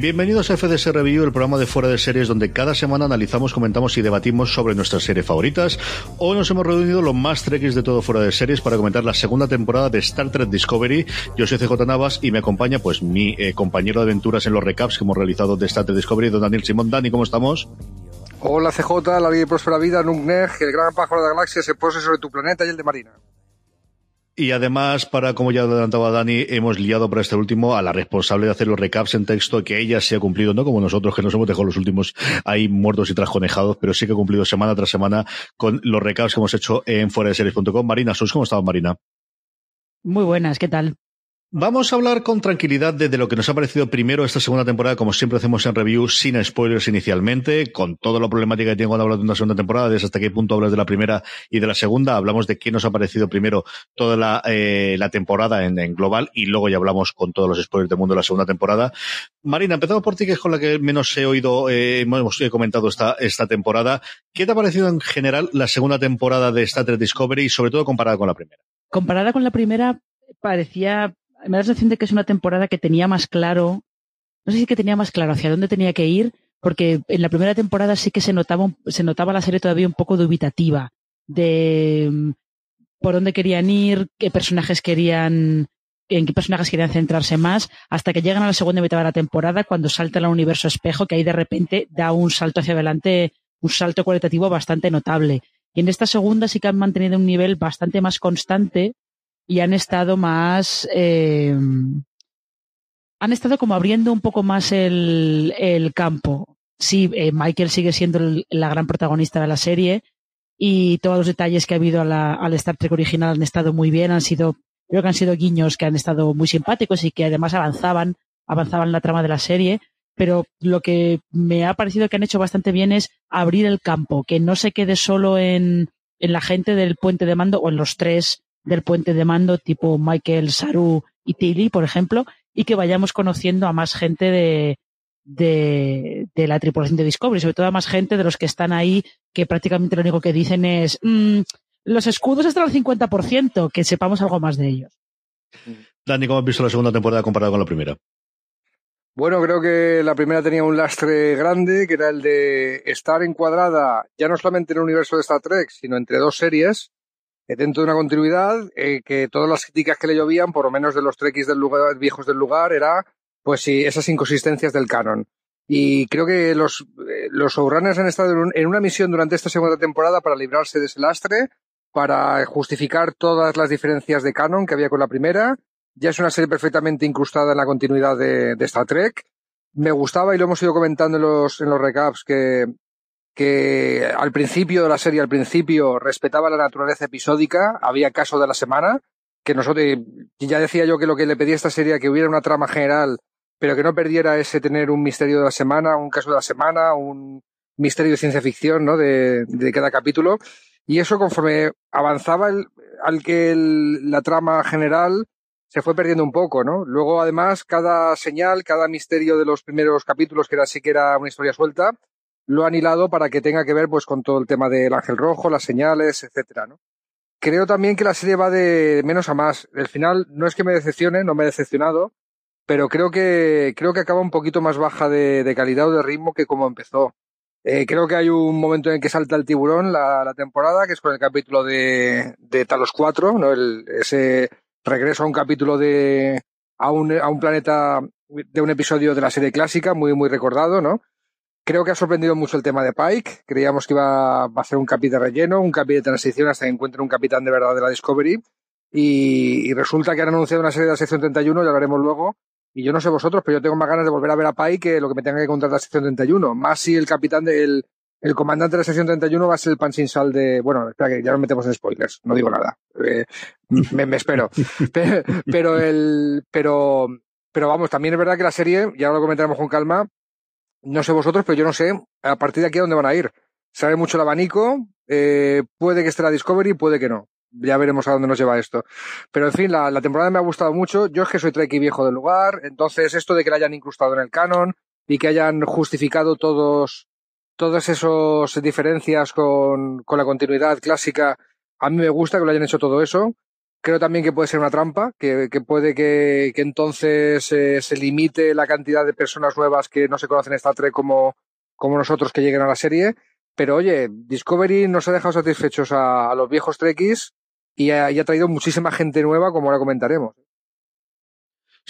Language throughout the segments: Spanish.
Bienvenidos a FDS Review, el programa de fuera de series donde cada semana analizamos, comentamos y debatimos sobre nuestras series favoritas. Hoy nos hemos reunido los más trekkies de todo fuera de series para comentar la segunda temporada de Star Trek Discovery. Yo soy CJ Navas y me acompaña pues mi eh, compañero de aventuras en los recaps que hemos realizado de Star Trek Discovery, don Daniel Simón. Dani, ¿cómo estamos? Hola CJ, la vida y próspera vida, Nugner, el gran pájaro de la galaxia se pose sobre tu planeta y el de Marina. Y además, para como ya adelantaba Dani, hemos liado para este último a la responsable de hacer los recaps en texto, que ella se ha cumplido, no como nosotros, que nos hemos dejado los últimos ahí muertos y trasconejados, pero sí que ha cumplido semana tras semana con los recaps que hemos hecho en fuera de series.com. Marina, ¿sos cómo estaba Marina? Muy buenas, ¿qué tal? Vamos a hablar con tranquilidad de, lo que nos ha parecido primero esta segunda temporada, como siempre hacemos en review, sin spoilers inicialmente, con toda la problemática que tiene cuando hablas de una segunda temporada, desde hasta qué punto hablas de la primera y de la segunda, hablamos de qué nos ha parecido primero toda la, eh, la temporada en, en, global y luego ya hablamos con todos los spoilers del mundo de la segunda temporada. Marina, empezamos por ti, que es con la que menos he oído, eh, hemos comentado esta, esta temporada. ¿Qué te ha parecido en general la segunda temporada de Star Trek Discovery y sobre todo comparada con la primera? Comparada con la primera, parecía me da la sensación de que es una temporada que tenía más claro, no sé si que tenía más claro hacia dónde tenía que ir, porque en la primera temporada sí que se notaba, se notaba la serie todavía un poco dubitativa de mm, por dónde querían ir, qué personajes querían, en qué personajes querían centrarse más, hasta que llegan a la segunda mitad de la temporada, cuando salta al universo espejo, que ahí de repente da un salto hacia adelante, un salto cualitativo bastante notable. Y en esta segunda sí que han mantenido un nivel bastante más constante, y han estado más eh, han estado como abriendo un poco más el, el campo. Sí, eh, Michael sigue siendo la gran protagonista de la serie y todos los detalles que ha habido al Star Trek original han estado muy bien, han sido, creo que han sido guiños que han estado muy simpáticos y que además avanzaban, avanzaban la trama de la serie, pero lo que me ha parecido que han hecho bastante bien es abrir el campo, que no se quede solo en, en la gente del puente de mando o en los tres del puente de mando tipo Michael, Saru y Tilly, por ejemplo, y que vayamos conociendo a más gente de, de, de, la tripulación de Discovery, sobre todo a más gente de los que están ahí, que prácticamente lo único que dicen es mmm, los escudos están al 50%, que sepamos algo más de ellos. Dani, ¿cómo has visto la segunda temporada comparada con la primera? Bueno, creo que la primera tenía un lastre grande, que era el de estar encuadrada ya no solamente en el universo de Star Trek, sino entre dos series, dentro de una continuidad eh, que todas las críticas que le llovían, por lo menos de los trekkies del lugar, viejos del lugar, era pues sí, esas inconsistencias del canon. Y creo que los, eh, los showrunners han estado en, una misión durante esta segunda temporada para librarse de ese lastre, para justificar todas las diferencias de canon que había con la primera. Ya es una serie perfectamente incrustada en la continuidad de, de Star Trek. Me gustaba, y lo hemos ido comentando en los, en los recaps, que que al principio de la serie, al principio, respetaba la naturaleza episódica, había caso de la semana, que nosotros, ya decía yo que lo que le pedía a esta serie que hubiera una trama general, pero que no perdiera ese tener un misterio de la semana, un caso de la semana, un misterio de ciencia ficción, ¿no? De, cada capítulo. Y eso conforme avanzaba al que la trama general se fue perdiendo un poco, ¿no? Luego, además, cada señal, cada misterio de los primeros capítulos, que era sí que era una historia suelta, lo han hilado para que tenga que ver pues con todo el tema del ángel rojo, las señales, etcétera, ¿no? creo también que la serie va de menos a más. El final no es que me decepcione, no me he decepcionado, pero creo que, creo que acaba un poquito más baja de, calidad o de ritmo que como empezó. Eh, creo que hay un momento en que salta el tiburón la, la temporada, que es con el capítulo de, de Talos 4, ¿no? El, ese regreso a un capítulo de, a un, a un planeta de un episodio de la serie clásica, muy, muy recordado, ¿no? Creo que ha sorprendido mucho el tema de Pike. Creíamos que iba a ser un capítulo de relleno, un capítulo de transición hasta que encuentre un capitán de verdad de la Discovery. Y, y, resulta que han anunciado una serie de la sección 31, ya hablaremos luego. Y yo no sé vosotros, pero yo tengo más ganas de volver a ver a Pike que lo que me tenga que contar de la sección 31. Más si el capitán del, el comandante de la sección 31 va a ser el pan sin sal de. Bueno, espera que ya nos metemos en spoilers, no digo nada. Eh, me, me, espero. pero, pero el. Pero. Pero vamos, también es verdad que la serie, ya lo comentaremos con calma, no sé vosotros, pero yo no sé a partir de aquí a dónde van a ir. Sabe mucho el abanico, eh, puede que esté la Discovery, puede que no. Ya veremos a dónde nos lleva esto. Pero en fin, la, temporada me ha gustado mucho. Yo es que soy Trekkie viejo del lugar, entonces esto de que la hayan incrustado en el canon y que hayan justificado todos, todas esas diferencias con, con la continuidad clásica, a mí me gusta que lo hayan hecho todo eso. Creo también que puede ser una trampa, que, que puede que, que entonces eh, se limite la cantidad de personas nuevas que no se conocen Star Trek como, como nosotros que lleguen a la serie. Pero oye, Discovery nos ha dejado satisfechos a, los viejos Trekkies y ha traído muchísima gente nueva, como ahora comentaremos.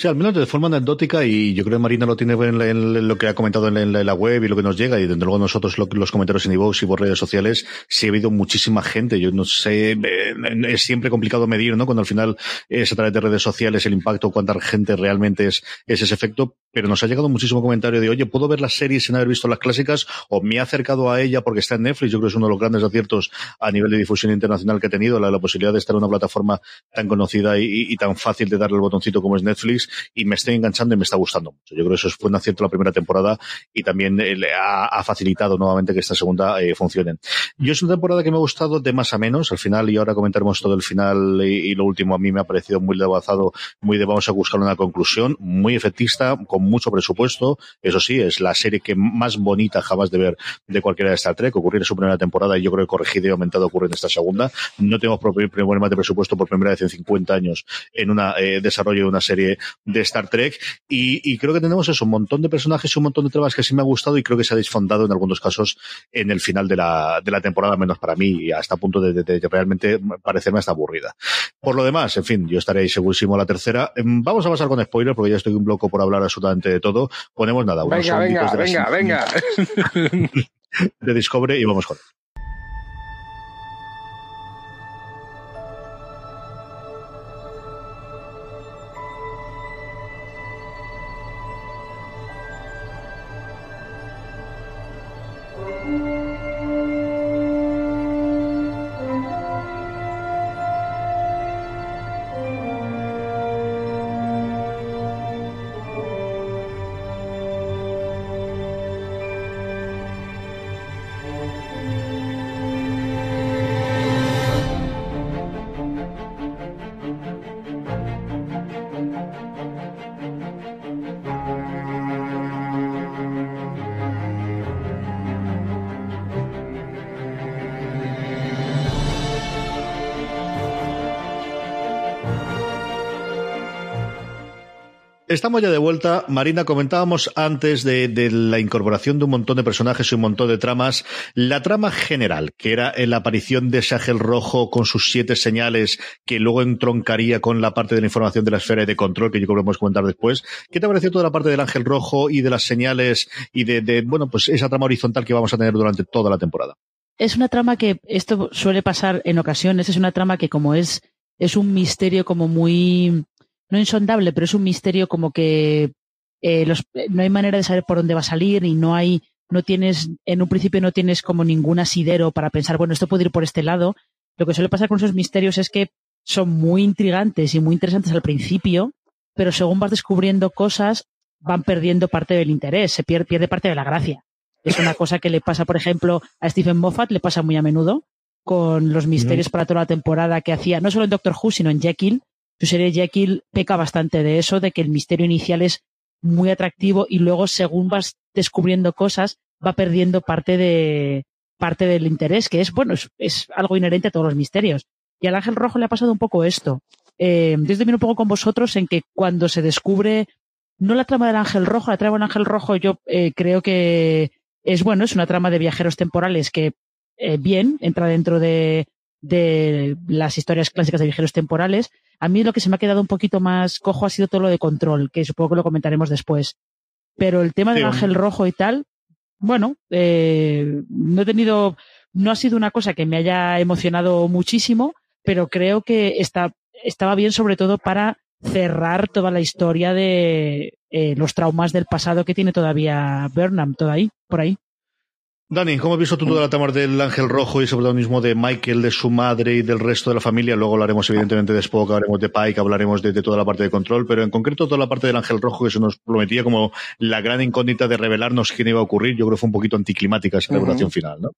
Sí, al menos de forma anecdótica, y yo creo que Marina lo tiene en, lo que ha comentado en la, web y lo que nos llega, y desde luego nosotros lo, los comentarios en iVoox y por redes sociales, sí ha habido muchísima gente. Yo no sé, eh, es siempre complicado medir, ¿no? Cuando al final es a través de redes sociales el impacto, cuánta gente realmente es, es ese efecto, pero nos ha llegado muchísimo comentario de, oye, ¿puedo ver las series sin haber visto las clásicas? O me he acercado a ella porque está en Netflix. Yo creo que es uno de los grandes aciertos a nivel de difusión internacional que ha tenido, la, posibilidad de estar en una plataforma tan conocida y, tan fácil de darle el botoncito como es Netflix, y me estoy enganchando y me está gustando mucho. Yo creo que eso fue un acierto la primera temporada y también eh, ha, facilitado nuevamente que esta segunda eh, funcione. Yo es una temporada que me ha gustado de más a menos, al final, y ahora comentaremos todo el final y, lo último a mí me ha parecido muy avanzado, muy de vamos a buscar una conclusión, muy efectista, con mucho presupuesto. Eso sí, es la serie que más bonita jamás de ver de cualquiera de Star Trek. Ocurrir en su primera temporada y yo creo que corregido y aumentado ocurre en esta segunda. No tenemos problemas de presupuesto por primera vez en 50 años en un eh, desarrollo de una serie de Star Trek. Y, y, creo que tenemos eso, un montón de personajes y un montón de tramas que sí me ha gustado y creo que se ha desfondado en algunos casos en el final de la, de la temporada, menos para mí, y hasta punto de, de, de realmente parecerme hasta aburrida. Por lo demás, en fin, yo estaré segurísimo a la tercera. Vamos a pasar con spoiler porque ya estoy un bloco por hablar absolutamente de todo. Ponemos nada, unos venga, venga, de venga, venga. de Discovery y vamos con él. Estamos ya de vuelta. Marina, comentábamos antes de, de, la incorporación de un montón de personajes y un montón de tramas. La trama general, que era la aparición de ese ángel rojo con sus siete señales, que luego entroncaría con la parte de la información de la esfera y de control, que yo creo que podemos comentar después. ¿Qué te pareció toda la parte del ángel rojo y de las señales y de, de, bueno, pues esa trama horizontal que vamos a tener durante toda la temporada? Es una trama que, esto suele pasar en ocasiones, es una trama que como es, es un misterio como muy, no insondable, pero es un misterio como que eh, los, no hay manera de saber por dónde va a salir y no hay, no tienes, en un principio no tienes como ningún asidero para pensar, bueno, esto puede ir por este lado. Lo que suele pasar con esos misterios es que son muy intrigantes y muy interesantes al principio, pero según vas descubriendo cosas, van perdiendo parte del interés, se pierde, pierde parte de la gracia. Es una cosa que le pasa, por ejemplo, a Stephen Moffat, le pasa muy a menudo con los misterios para toda la temporada que hacía, no solo en Doctor Who, sino en Jekyll, su serie Jekyll peca bastante de eso, de que el misterio inicial es muy atractivo y luego según vas descubriendo cosas va perdiendo parte de parte del interés, que es bueno, es, algo inherente a todos los misterios. Y al Ángel Rojo le ha pasado un poco esto. Eh, yo también un poco con vosotros en que cuando se descubre, no la trama del Ángel Rojo, la trama del Ángel Rojo yo eh, creo que es bueno, es una trama de viajeros temporales que eh, bien entra dentro de, de las historias clásicas de viajeros temporales. A mí lo que se me ha quedado un poquito más cojo ha sido todo lo de control, que supongo que lo comentaremos después. Pero el tema del ángel rojo y tal, bueno, eh, no he tenido, no ha sido una cosa que me haya emocionado muchísimo, pero creo que está, estaba bien sobre todo para cerrar toda la historia de eh, los traumas del pasado que tiene todavía Burnham, todo ahí, por ahí. Dani, ¿cómo has visto tú toda la trama del Ángel Rojo y sobre todo mismo de Michael, de su madre y del resto de la familia? Luego hablaremos evidentemente de Spock, hablaremos de Pike, hablaremos de, toda la parte de control, pero en concreto toda la parte del Ángel Rojo que se nos prometía como la gran incógnita de revelarnos quién iba a ocurrir, yo creo que fue un poquito anticlimática esa revelación final, ¿no?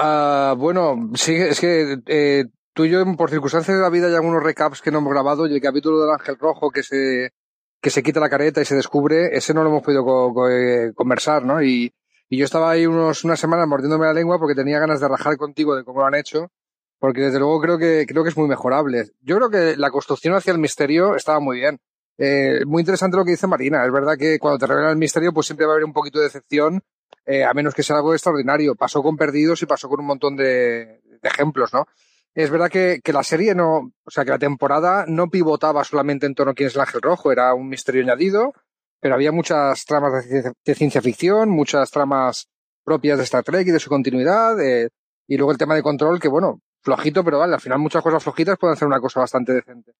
Uh, bueno, sí, es que eh, tú y yo, por circunstancias de la vida, hay algunos recaps que no hemos grabado y el capítulo del Ángel Rojo que se, que se quita la careta y se descubre, ese no lo hemos podido eh, conversar, ¿no? Y, y yo estaba ahí unos, unas semanas mordiéndome la lengua porque tenía ganas de rajar contigo de cómo lo han hecho, porque desde luego creo que, creo que es muy mejorable. Yo creo que la construcción hacia el misterio estaba muy bien. Eh, muy interesante lo que dice Marina. Es verdad que cuando te revelan el misterio, pues siempre va a haber un poquito de decepción, eh, a menos que sea algo extraordinario. Pasó con Perdidos y pasó con un montón de, ejemplos, ¿no? Es verdad que, que, la serie no, o sea, que la temporada no pivotaba solamente en torno a quién es el ángel rojo, era un misterio añadido, pero había muchas tramas de ciencia, ficción, muchas tramas propias de Star Trek y de su continuidad, eh, y luego el tema de control, que bueno, flojito, pero vale, al final muchas cosas flojitas pueden ser una cosa bastante decente.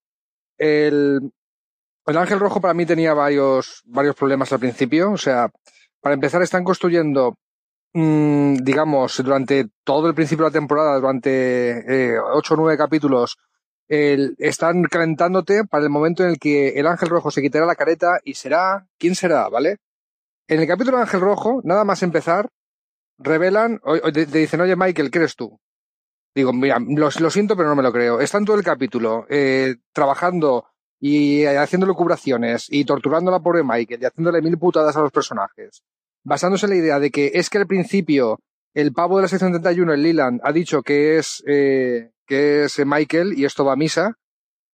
El, el Ángel Rojo para mí tenía varios, varios problemas al principio, o sea, para empezar están construyendo, mmm, digamos, durante todo el principio de la temporada, durante eh, ocho o nueve capítulos, están calentándote para el momento en el que el ángel rojo se quitará la careta y será, ¿quién será? ¿Vale? En el capítulo Ángel Rojo, nada más empezar, revelan, te, dicen, oye Michael, ¿qué eres tú? Digo, mira, lo, siento, pero no me lo creo. Están todo el capítulo eh, trabajando y haciendo lucubraciones y torturando a la pobre Michael y haciéndole mil putadas a los personajes, basándose en la idea de que es que al principio el pavo de la sección 31, el Leland, ha dicho que es eh, que es Michael, y esto va a misa.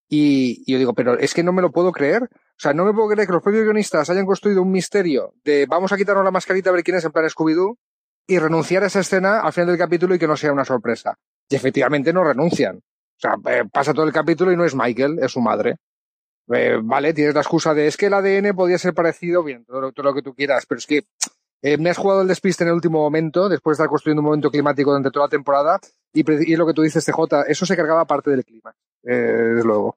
Y, yo digo, pero es que no me lo puedo creer. O sea, no me puedo creer que los propios guionistas hayan construido un misterio de vamos a quitarnos la mascarita a ver quién es en plan Scooby-Doo y renunciar a esa escena al final del capítulo y que no sea una sorpresa. Y efectivamente no renuncian. O sea, eh, pasa todo el capítulo y no es Michael, es su madre. Eh, vale, tienes la excusa de es que el ADN podía ser parecido, bien, todo, todo lo que tú quieras, pero es que eh, me has jugado el despiste en el último momento, después de estar construyendo un momento climático durante toda la temporada, y, y lo que tú dices, CJ, eso se cargaba parte del clima, eh, desde luego.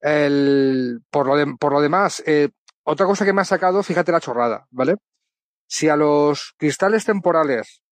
El, por, lo por lo demás, eh, otra cosa que me ha sacado, fíjate la chorrada, ¿vale? Si a los cristales temporales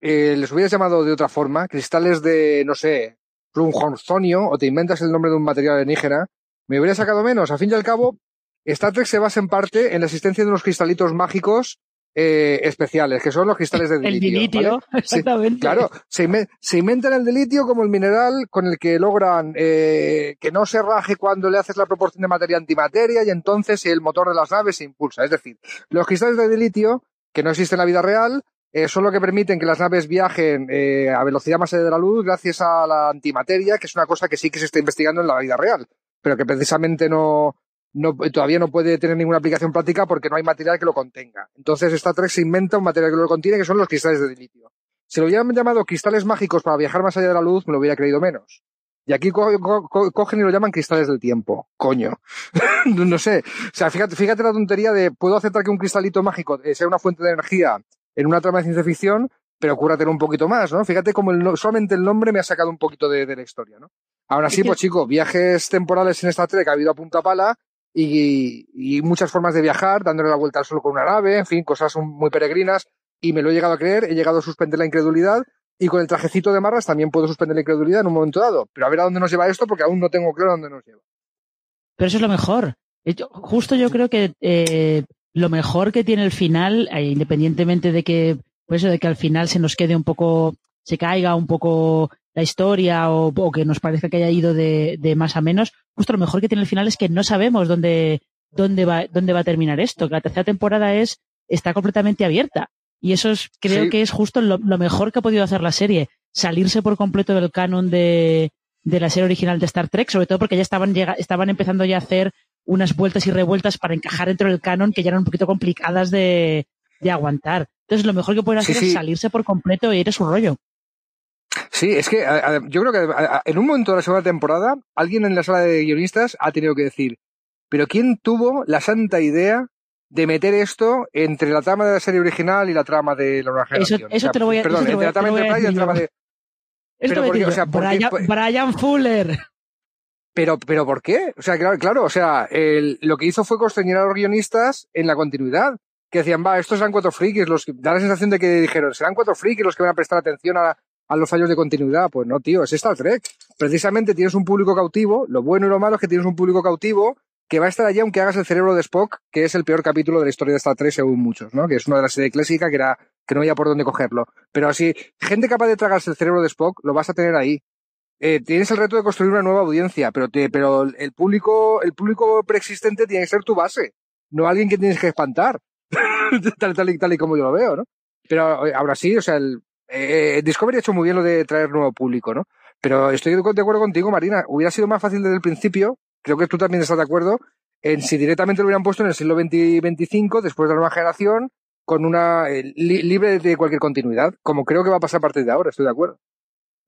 eh, les hubieras llamado de otra forma, cristales de, no sé, plunjonzonio, o te inventas el nombre de un material alienígena, me hubiera sacado menos. A fin y al cabo, Star Trek se basa en parte en la existencia de unos cristalitos mágicos eh, especiales, que son los cristales de dilitio. El dilitio, exactamente. claro, se, se, inventan el dilitio como el mineral con el que logran eh, que no se raje cuando le haces la proporción de materia antimateria y entonces el motor de las naves se impulsa. Es decir, los cristales de dilitio, que no existen en la vida real, eh, son lo que permiten que las naves viajen a velocidad más allá de la luz gracias a la antimateria, que es una cosa que sí que se está investigando en la vida real, pero que precisamente no, no, todavía no puede tener ninguna aplicación práctica porque no hay material que lo contenga. Entonces Star Trek se inventa un material que lo contiene, que son los cristales de litio. Si lo hubieran llamado cristales mágicos para viajar más allá de la luz, me lo hubiera creído menos. Y aquí cogen y lo llaman cristales del tiempo. Coño. no sé. O sea, fíjate, fíjate la tontería de puedo aceptar que un cristalito mágico sea una fuente de energía en una trama de ciencia ficción, pero cúratelo un poquito más, ¿no? Fíjate como el, solamente el nombre me ha sacado un poquito de, de la historia, ¿no? Ahora sí, pues chico, viajes temporales en esta Trek ha habido a punta pala y, muchas formas de viajar, dándole la vuelta al sol con una nave, en fin, cosas muy peregrinas, y me lo he llegado a creer, he llegado a suspender la incredulidad, y con el trajecito de marras también puedo suspender la incredulidad en un momento dado, pero a ver a dónde nos lleva esto, porque aún no tengo claro a dónde nos lleva. Pero eso es lo mejor. Justo yo creo que eh, lo mejor que tiene el final, eh, independientemente de que, pues eso, de que al final se nos quede un poco, se caiga un poco la historia o, que nos parezca que haya ido de, de, más a menos, justo lo mejor que tiene el final es que no sabemos dónde, dónde, va, dónde va a terminar esto. Que la tercera temporada es, está completamente abierta. Y eso es, creo que es justo lo, mejor que ha podido hacer la serie. salirse por completo del canon de, de la serie original de Star Trek, sobre todo porque ya estaban, estaban empezando ya a hacer unas vueltas y revueltas para encajar dentro del canon que ya eran un poquito complicadas de, de aguantar. Entonces, lo mejor que pueden hacer es salirse por completo e ir a su rollo. Sí, es que yo creo que en un momento de la segunda temporada, alguien en la sala de guionistas ha tenido que decir, pero ¿quién tuvo la santa idea de meter esto entre la trama de la serie original y la trama de la nueva generación? Eso, te lo voy a, Perdón, entre la trama de y la trama de... Pero porque, o sea, Brian, Brian Fuller. Pero, pero ¿por qué? O sea, claro, claro o sea, el, lo que hizo fue constreñir a los guionistas en la continuidad. Que decían, va, estos serán cuatro frikis, los que, da la sensación de que dijeron, serán cuatro frikis los que van a prestar atención a, a los fallos de continuidad. Pues no, tío, es Star Trek. Precisamente tienes un público cautivo, lo bueno y lo malo es que tienes un público cautivo que va a estar allí aunque hagas el cerebro de Spock, que es el peor capítulo de la historia de Star Trek según muchos, ¿no? Que es una de las series clásicas que era que no había por dónde cogerlo. Pero así, gente capaz de tragarse el cerebro de Spock, lo vas a tener ahí. Eh, tienes el reto de construir una nueva audiencia, pero, te, pero el público, el público preexistente tiene que ser tu base, no alguien que tienes que espantar, tal, tal, y, tal y como yo lo veo, ¿no? Pero eh, ahora sí, o sea, el, eh, Discovery ha hecho muy bien lo de traer nuevo público, ¿no? Pero estoy de acuerdo contigo, Marina. Hubiera sido más fácil desde el principio, creo que tú también estás de acuerdo, en si directamente lo hubieran puesto en el siglo XX después de la nueva generación, con una libre de cualquier continuidad, como creo que va a pasar a partir de ahora, estoy de acuerdo.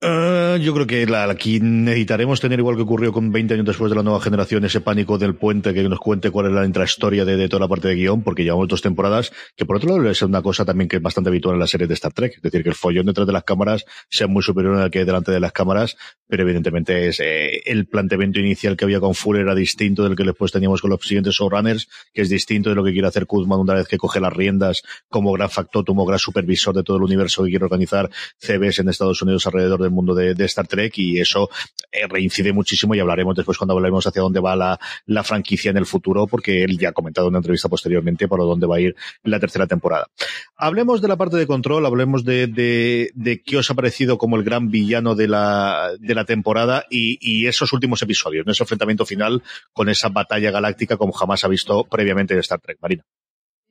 Uh, yo creo que la, aquí necesitaremos tener, igual que ocurrió con 20 años después de la nueva generación, ese pánico del puente que nos cuente cuál es la intrahistoria de, de toda la parte de guion, porque llevamos dos temporadas, que por otro lado es una cosa también que es bastante habitual en la serie de Star Trek, es decir, que el follón detrás de las cámaras sea muy superior al que delante de las cámaras, pero evidentemente es eh, el planteamiento inicial que había con Fuller era distinto del que después teníamos con los siguientes showrunners, que es distinto de lo que quiere hacer Kuzman una vez que coge las riendas como gran factor, como gran supervisor de todo el universo que quiere organizar CBS en Estados Unidos alrededor del mundo de, Star Trek y eso eh, reincide muchísimo y hablaremos después cuando hablemos hacia dónde va la, la, franquicia en el futuro porque él ya ha comentado en una entrevista posteriormente para dónde va a ir la tercera temporada. Hablemos de la parte de control, hablemos de, de, de qué os ha parecido como el gran villano de la, de la temporada y, esos últimos episodios, en ese enfrentamiento final con esa batalla galáctica como jamás ha visto previamente en Star Trek. Marina.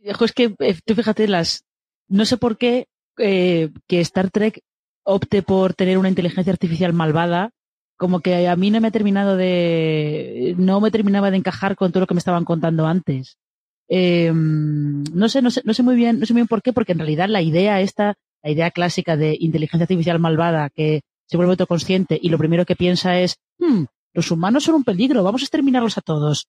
Es que eh, tú fíjate, las, no sé por qué eh, que Star Trek opte por tener una inteligencia artificial malvada, como que a mí no me ha terminado de, no me terminaba de encajar con todo lo que me estaban contando antes. Eh, no sé, no sé, no sé muy bien, no sé muy bien por qué, porque en realidad la idea esta, la idea clásica de inteligencia artificial malvada que se vuelve autoconsciente y lo primero que piensa es, hmm, los humanos son un peligro, vamos a exterminarlos a todos.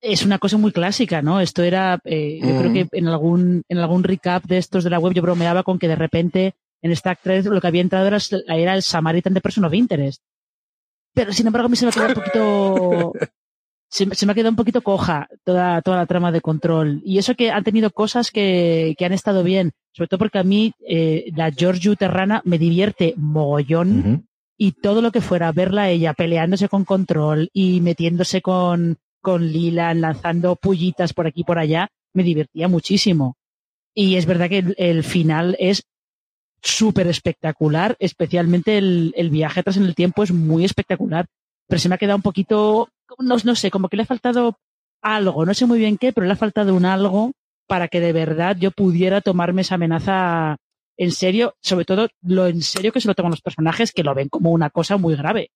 Es una cosa muy clásica, ¿no? Esto era, eh, yo creo que en algún, en algún recap de estos de la web yo bromeaba con que de repente en Star Trek lo que había entrado era, era el Samaritan de Person of Interest. Pero sin embargo a mí se me ha quedado un poquito, se, me ha quedado un poquito coja toda, toda la trama de control. Y eso que han tenido cosas que, que han estado bien, sobre todo porque a mí eh, la Georgiou Terrana me divierte mogollón. Y todo lo que fuera verla ella peleándose con control y metiéndose con, con Lila, lanzando pullitas por aquí y por allá, me divertía muchísimo. Y es verdad que el final es súper espectacular, especialmente el, el, viaje atrás en el tiempo es muy espectacular, pero se me ha quedado un poquito, no, no sé, como que le ha faltado algo, no sé muy bien qué, pero le ha faltado un algo para que de verdad yo pudiera tomarme esa amenaza en serio, sobre todo lo en serio que se lo toman los personajes que lo ven como una cosa muy grave.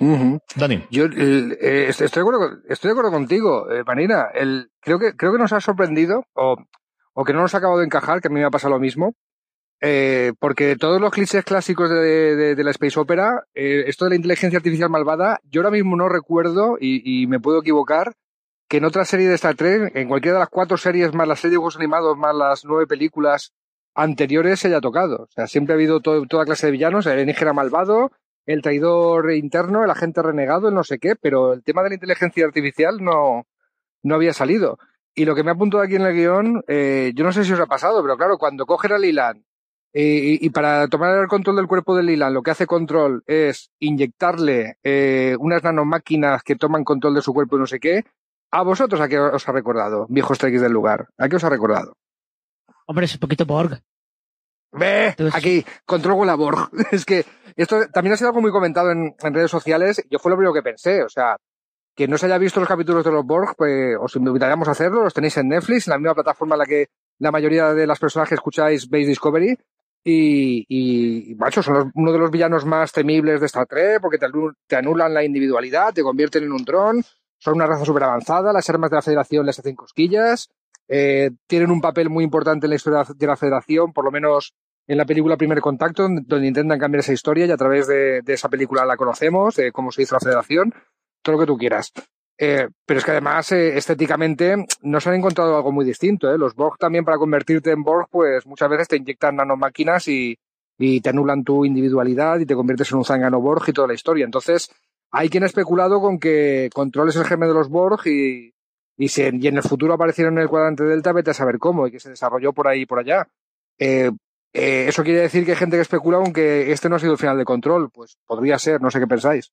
Dani. Yo eh, estoy, de acuerdo, estoy de acuerdo contigo, eh, Marina. El, creo, que, creo que nos ha sorprendido o, o que no nos ha acabado de encajar, que a mí me ha pasado lo mismo, eh, porque todos los clichés clásicos de, de, la Space Opera, eh, esto de la inteligencia artificial malvada, yo ahora mismo no recuerdo, y, y, me puedo equivocar, que en otra serie de Star Trek, en cualquiera de las cuatro series más las series de dibujos animados, más las nueve películas anteriores, se haya tocado. O sea, siempre ha habido toda clase de villanos, el alienígena malvado, el traidor interno, el agente renegado, el no sé qué, pero el tema de la inteligencia artificial no, no había salido. Y lo que me ha apuntado aquí en el guion, eh, yo no sé si os ha pasado, pero claro, cuando cogen a Lilan y, para tomar el control del cuerpo de Lilan, lo que hace control es inyectarle eh, unas nanomáquinas que toman control de su cuerpo y no sé qué. ¿A vosotros a qué os ha recordado, viejos trekkies del lugar? ¿A qué os ha recordado? Hombre, es un poquito Borg. Ve, aquí, control la Borg. es que esto también ha sido algo muy comentado en, redes sociales. Yo fue lo primero que pensé. O sea, que no se haya visto los capítulos de los Borg, pues os invitaríamos a hacerlo. Los tenéis en Netflix, en la misma plataforma en la que la mayoría de las personas que escucháis veis Discovery. Y, y, macho, son uno de los villanos más temibles de esta Trek porque te, anulan la individualidad, te convierten en un dron, son una raza súper avanzada, las armas de la Federación les hacen cosquillas, eh, tienen un papel muy importante en la historia de la Federación, por lo menos en la película Primer Contacto, donde intentan cambiar esa historia y a través de, esa película la conocemos, de cómo se hizo la Federación, todo lo que tú quieras. Eh, pero es que además, eh, estéticamente, no se han encontrado algo muy distinto. ¿eh? Los Borg también, para convertirte en Borg, pues muchas veces te inyectan nanomáquinas y, te anulan tu individualidad y te conviertes en un zángano Borg y toda la historia. Entonces, hay quien ha especulado con que controles el germen de los Borg y, y, si, y en el futuro aparecieron en el cuadrante Delta, vete a saber cómo y que se desarrolló por ahí y por allá. Eh, eso quiere decir que hay gente que especula aunque este no ha sido el final de control. Pues podría ser, no sé qué pensáis.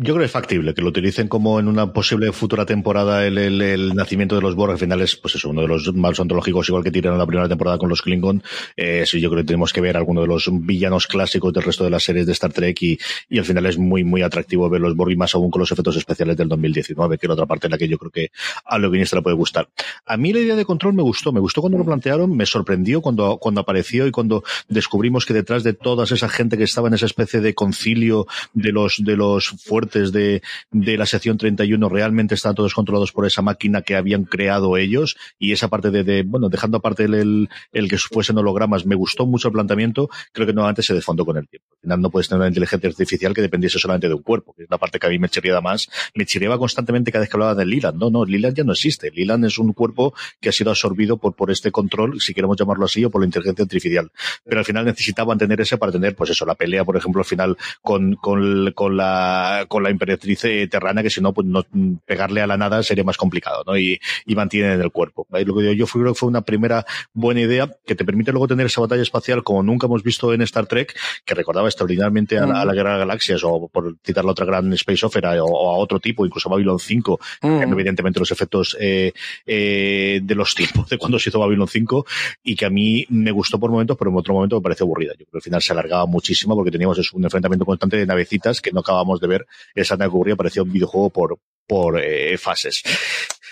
Yo creo que es factible que lo utilicen como en una posible futura temporada el, el, nacimiento de los Borg. Al final es, pues eso, uno de los malos ontológicos, igual que tiraron la primera temporada con los Klingon. Eh, sí, yo creo que tenemos que ver alguno de los villanos clásicos del resto de las series de Star Trek y, y al final es muy, muy atractivo ver los Borg y más aún con los efectos especiales del 2019, que era otra parte en la que yo creo que a lo guionista le puede gustar. A mí la idea de control me gustó, me gustó cuando lo plantearon, me sorprendió cuando, cuando apareció y cuando descubrimos que detrás de toda esa gente que estaba en esa especie de concilio de los, de los fuertes de, de la sección 31 realmente están todos controlados por esa máquina que habían creado ellos y esa parte de, de bueno, dejando aparte el, el, que fuesen hologramas, me gustó mucho el planteamiento, creo que nuevamente se desfondó con el tiempo. Al final no puedes tener una inteligencia artificial que dependiese solamente de un cuerpo, que es la parte que a mí me chirriaba más. Me chirriaba constantemente cada vez que hablaba de Liland. No, no, Liland ya no existe. Liland es un cuerpo que ha sido absorbido por, por este control, si queremos llamarlo así, o por la inteligencia artificial. Pero al final necesitaban tener ese para tener, pues eso, la pelea, por ejemplo, al final con, con, con la, con la directriz terrana que si no, pues no pegarle a la nada sería más complicado, ¿no? Y, y mantienen en el cuerpo. Lo que yo creo que fue una primera buena idea que te permite luego tener esa batalla espacial como nunca hemos visto en Star Trek, que recordaba extraordinariamente a, la, a la Guerra de Galaxias, o por citar la otra gran Space Opera, o, a otro tipo, incluso a Babylon 5, evidentemente los efectos eh, eh, de los tiempos de cuando se hizo Babylon 5, y que a mí me gustó por momentos, pero en otro momento me pareció aburrida. Yo creo que al final se alargaba muchísimo porque teníamos un enfrentamiento constante de navecitas que no acabamos de ver esa ocurría parecía un videojuego por, por eh, fases.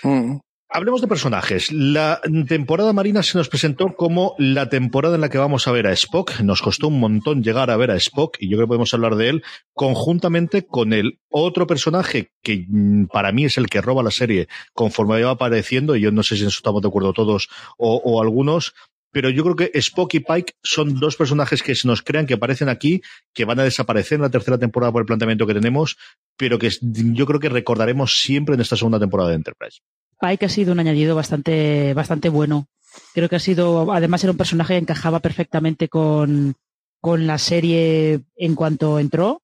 Mm. Hablemos de personajes. La temporada marina se nos presentó como la temporada en la que vamos a ver a Spock. Nos costó un montón llegar a ver a Spock y yo creo que podemos hablar de él conjuntamente con el otro personaje que mm, para mí es el que roba la serie conforme va apareciendo y yo no sé si eso estamos de acuerdo todos o, o algunos, pero yo creo que Spock y Pike son dos personajes que se nos crean que aparecen aquí, que van a desaparecer en la tercera temporada por el planteamiento que tenemos, pero que yo creo que recordaremos siempre en esta segunda temporada de Enterprise. Pike ha sido un añadido bastante, bastante bueno. Creo que ha sido, además era un personaje que encajaba perfectamente con, con la serie en cuanto entró.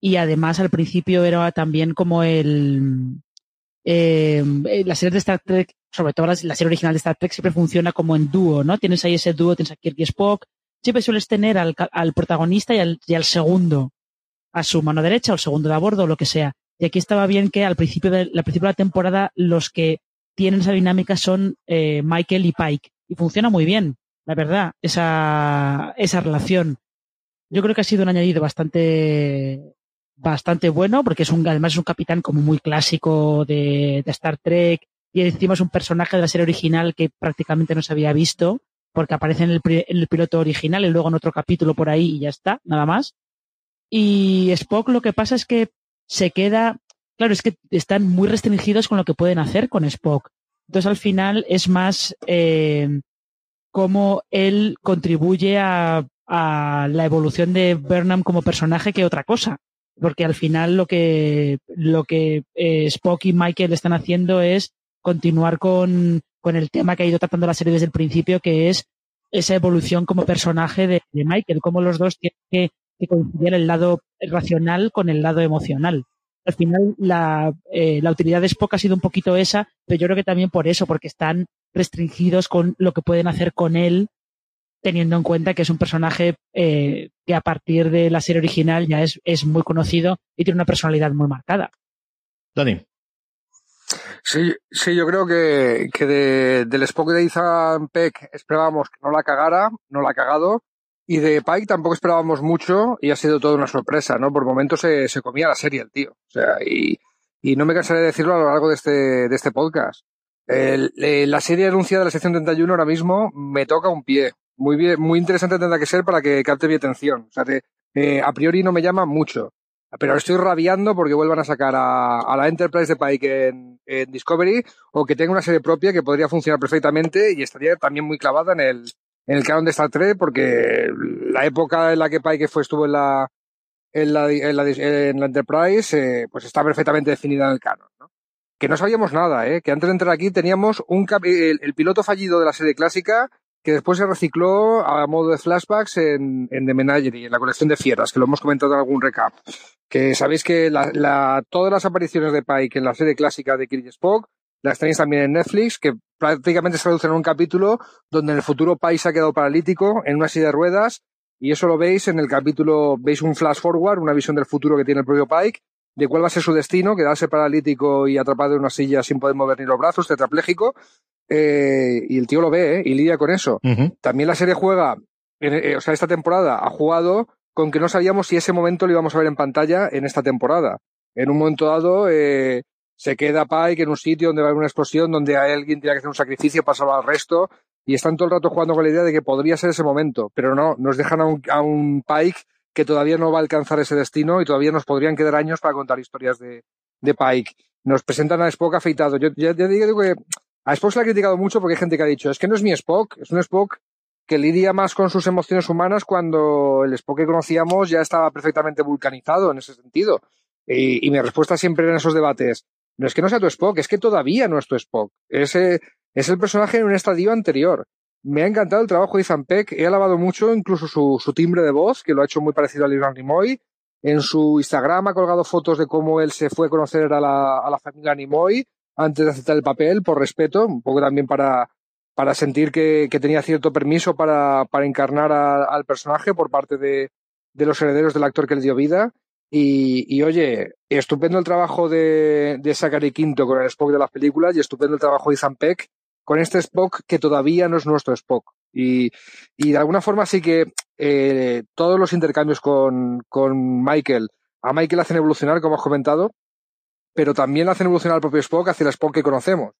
Y además al principio era también como el, eh, la serie de Star Trek sobre todo la, serie original de Star Trek siempre funciona como en dúo, ¿no? Tienes ahí ese dúo, tienes a Kirk y Spock, siempre sueles tener al, al protagonista y al, al, segundo a su mano derecha o el segundo de a bordo o lo que sea. Y aquí estaba bien que al principio de la, principio de la temporada los que tienen esa dinámica son eh, Michael y Pike. Y funciona muy bien, la verdad, esa, esa relación. Yo creo que ha sido un añadido bastante, bastante bueno, porque es un, además es un capitán como muy clásico de Star Trek, y encima es un personaje de la serie original que prácticamente no se había visto, porque aparece en el, en el piloto original y luego en otro capítulo por ahí y ya está, nada más. Y Spock lo que pasa es que se queda, claro, es que están muy restringidos con lo que pueden hacer con Spock. Entonces al final es más eh, cómo él contribuye a, a, la evolución de Burnham como personaje que otra cosa. Porque al final lo que, lo que eh, Spock y Michael están haciendo es continuar con, con el tema que ha ido tratando la serie desde el principio, que es esa evolución como personaje de, Michael, cómo los dos tienen que, que, coincidir el lado racional con el lado emocional. Al final, la, eh, la utilidad de Spock ha sido un poquito esa, pero yo creo que también por eso, porque están restringidos con lo que pueden hacer con él, teniendo en cuenta que es un personaje eh, que a partir de la serie original ya es, es muy conocido y tiene una personalidad muy marcada. Dani. Sí, sí, yo creo que, que de, del Spock de Ethan Peck esperábamos que no la cagara, no la ha cagado, y de Pike tampoco esperábamos mucho y ha sido toda una sorpresa, ¿no? Por momentos se, se comía la serie el tío. O sea, y, y no me cansaré de decirlo a lo largo de este, de este podcast. El, la serie anunciada de la sección 31 ahora mismo me toca un pie. muy bien, muy interesante tendrá que ser para que capte mi atención. O sea, eh, a priori no me llama mucho. Pero estoy rabiando porque vuelvan a sacar a, la Enterprise de Pike en, Discovery o que tenga una serie propia que podría funcionar perfectamente y estaría también muy clavada en el, en el canon de Star Trek porque la época en la que Pike fue, estuvo en la, en la, en la, en la Enterprise eh, pues está perfectamente definida en el canon. ¿no? Que no sabíamos nada, ¿eh? que antes de entrar aquí teníamos un el piloto fallido de la serie clásica que después se recicló a modo de flashbacks en, en The Menagerie, en la colección de fieras, que lo hemos comentado en algún recap. Que sabéis que todas las apariciones de Pike en la serie clásica de Kirk Spock las tenéis también en Netflix, que prácticamente se traducen en un capítulo donde en el futuro Pike se ha quedado paralítico en una silla de ruedas, y eso lo veis en el capítulo, veis un flash forward, una visión del futuro que tiene el propio Pike, de cuál va a ser su destino, quedarse paralítico y atrapado en una silla sin poder mover ni los brazos, tetrapléjico, eh, y el tío lo ve, ¿eh? y lidia con eso. También la serie juega, eh, o sea, esta temporada ha jugado con que no sabíamos si ese momento lo íbamos a ver en pantalla en esta temporada. En un momento dado, eh, se queda Pike en un sitio donde va a haber una explosión, donde alguien tiene que hacer un sacrificio para salvar al resto, y están todo el rato jugando con la idea de que podría ser ese momento, pero no, nos dejan a un, a un Pike que todavía no va a alcanzar ese destino y todavía nos podrían quedar años para contar historias de, de Pike. Nos presentan a Spock afeitado. Yo ya, digo que a Spock se le ha criticado mucho porque hay gente que ha dicho, es que no es mi Spock, es un Spock que lidia más con sus emociones humanas cuando el Spock que conocíamos ya estaba perfectamente vulcanizado en ese sentido. Y, mi respuesta siempre en esos debates, no es que no sea tu Spock, es que todavía no es tu Spock. Ese es el personaje en un estadio anterior. Me ha encantado el trabajo de Ethan Peck, he alabado mucho incluso su, timbre de voz, que lo ha hecho muy parecido a Leonard Nimoy. En su Instagram ha colgado fotos de cómo él se fue a conocer a la, familia Nimoy antes de aceptar el papel, por respeto, un poco también para, sentir que, tenía cierto permiso para, encarnar al personaje por parte de, los herederos del actor que le dio vida. Y, y oye, estupendo el trabajo de, de Zachary Quinto con el Spock de las películas y estupendo el trabajo de Ethan Peck con este Spock que todavía no es nuestro Spock. Y, y de alguna forma sí que eh, todos los intercambios con, con Michael, a Michael hacen evolucionar, como has comentado, pero también hacen evolucionar al propio Spock hacia el Spock que conocemos.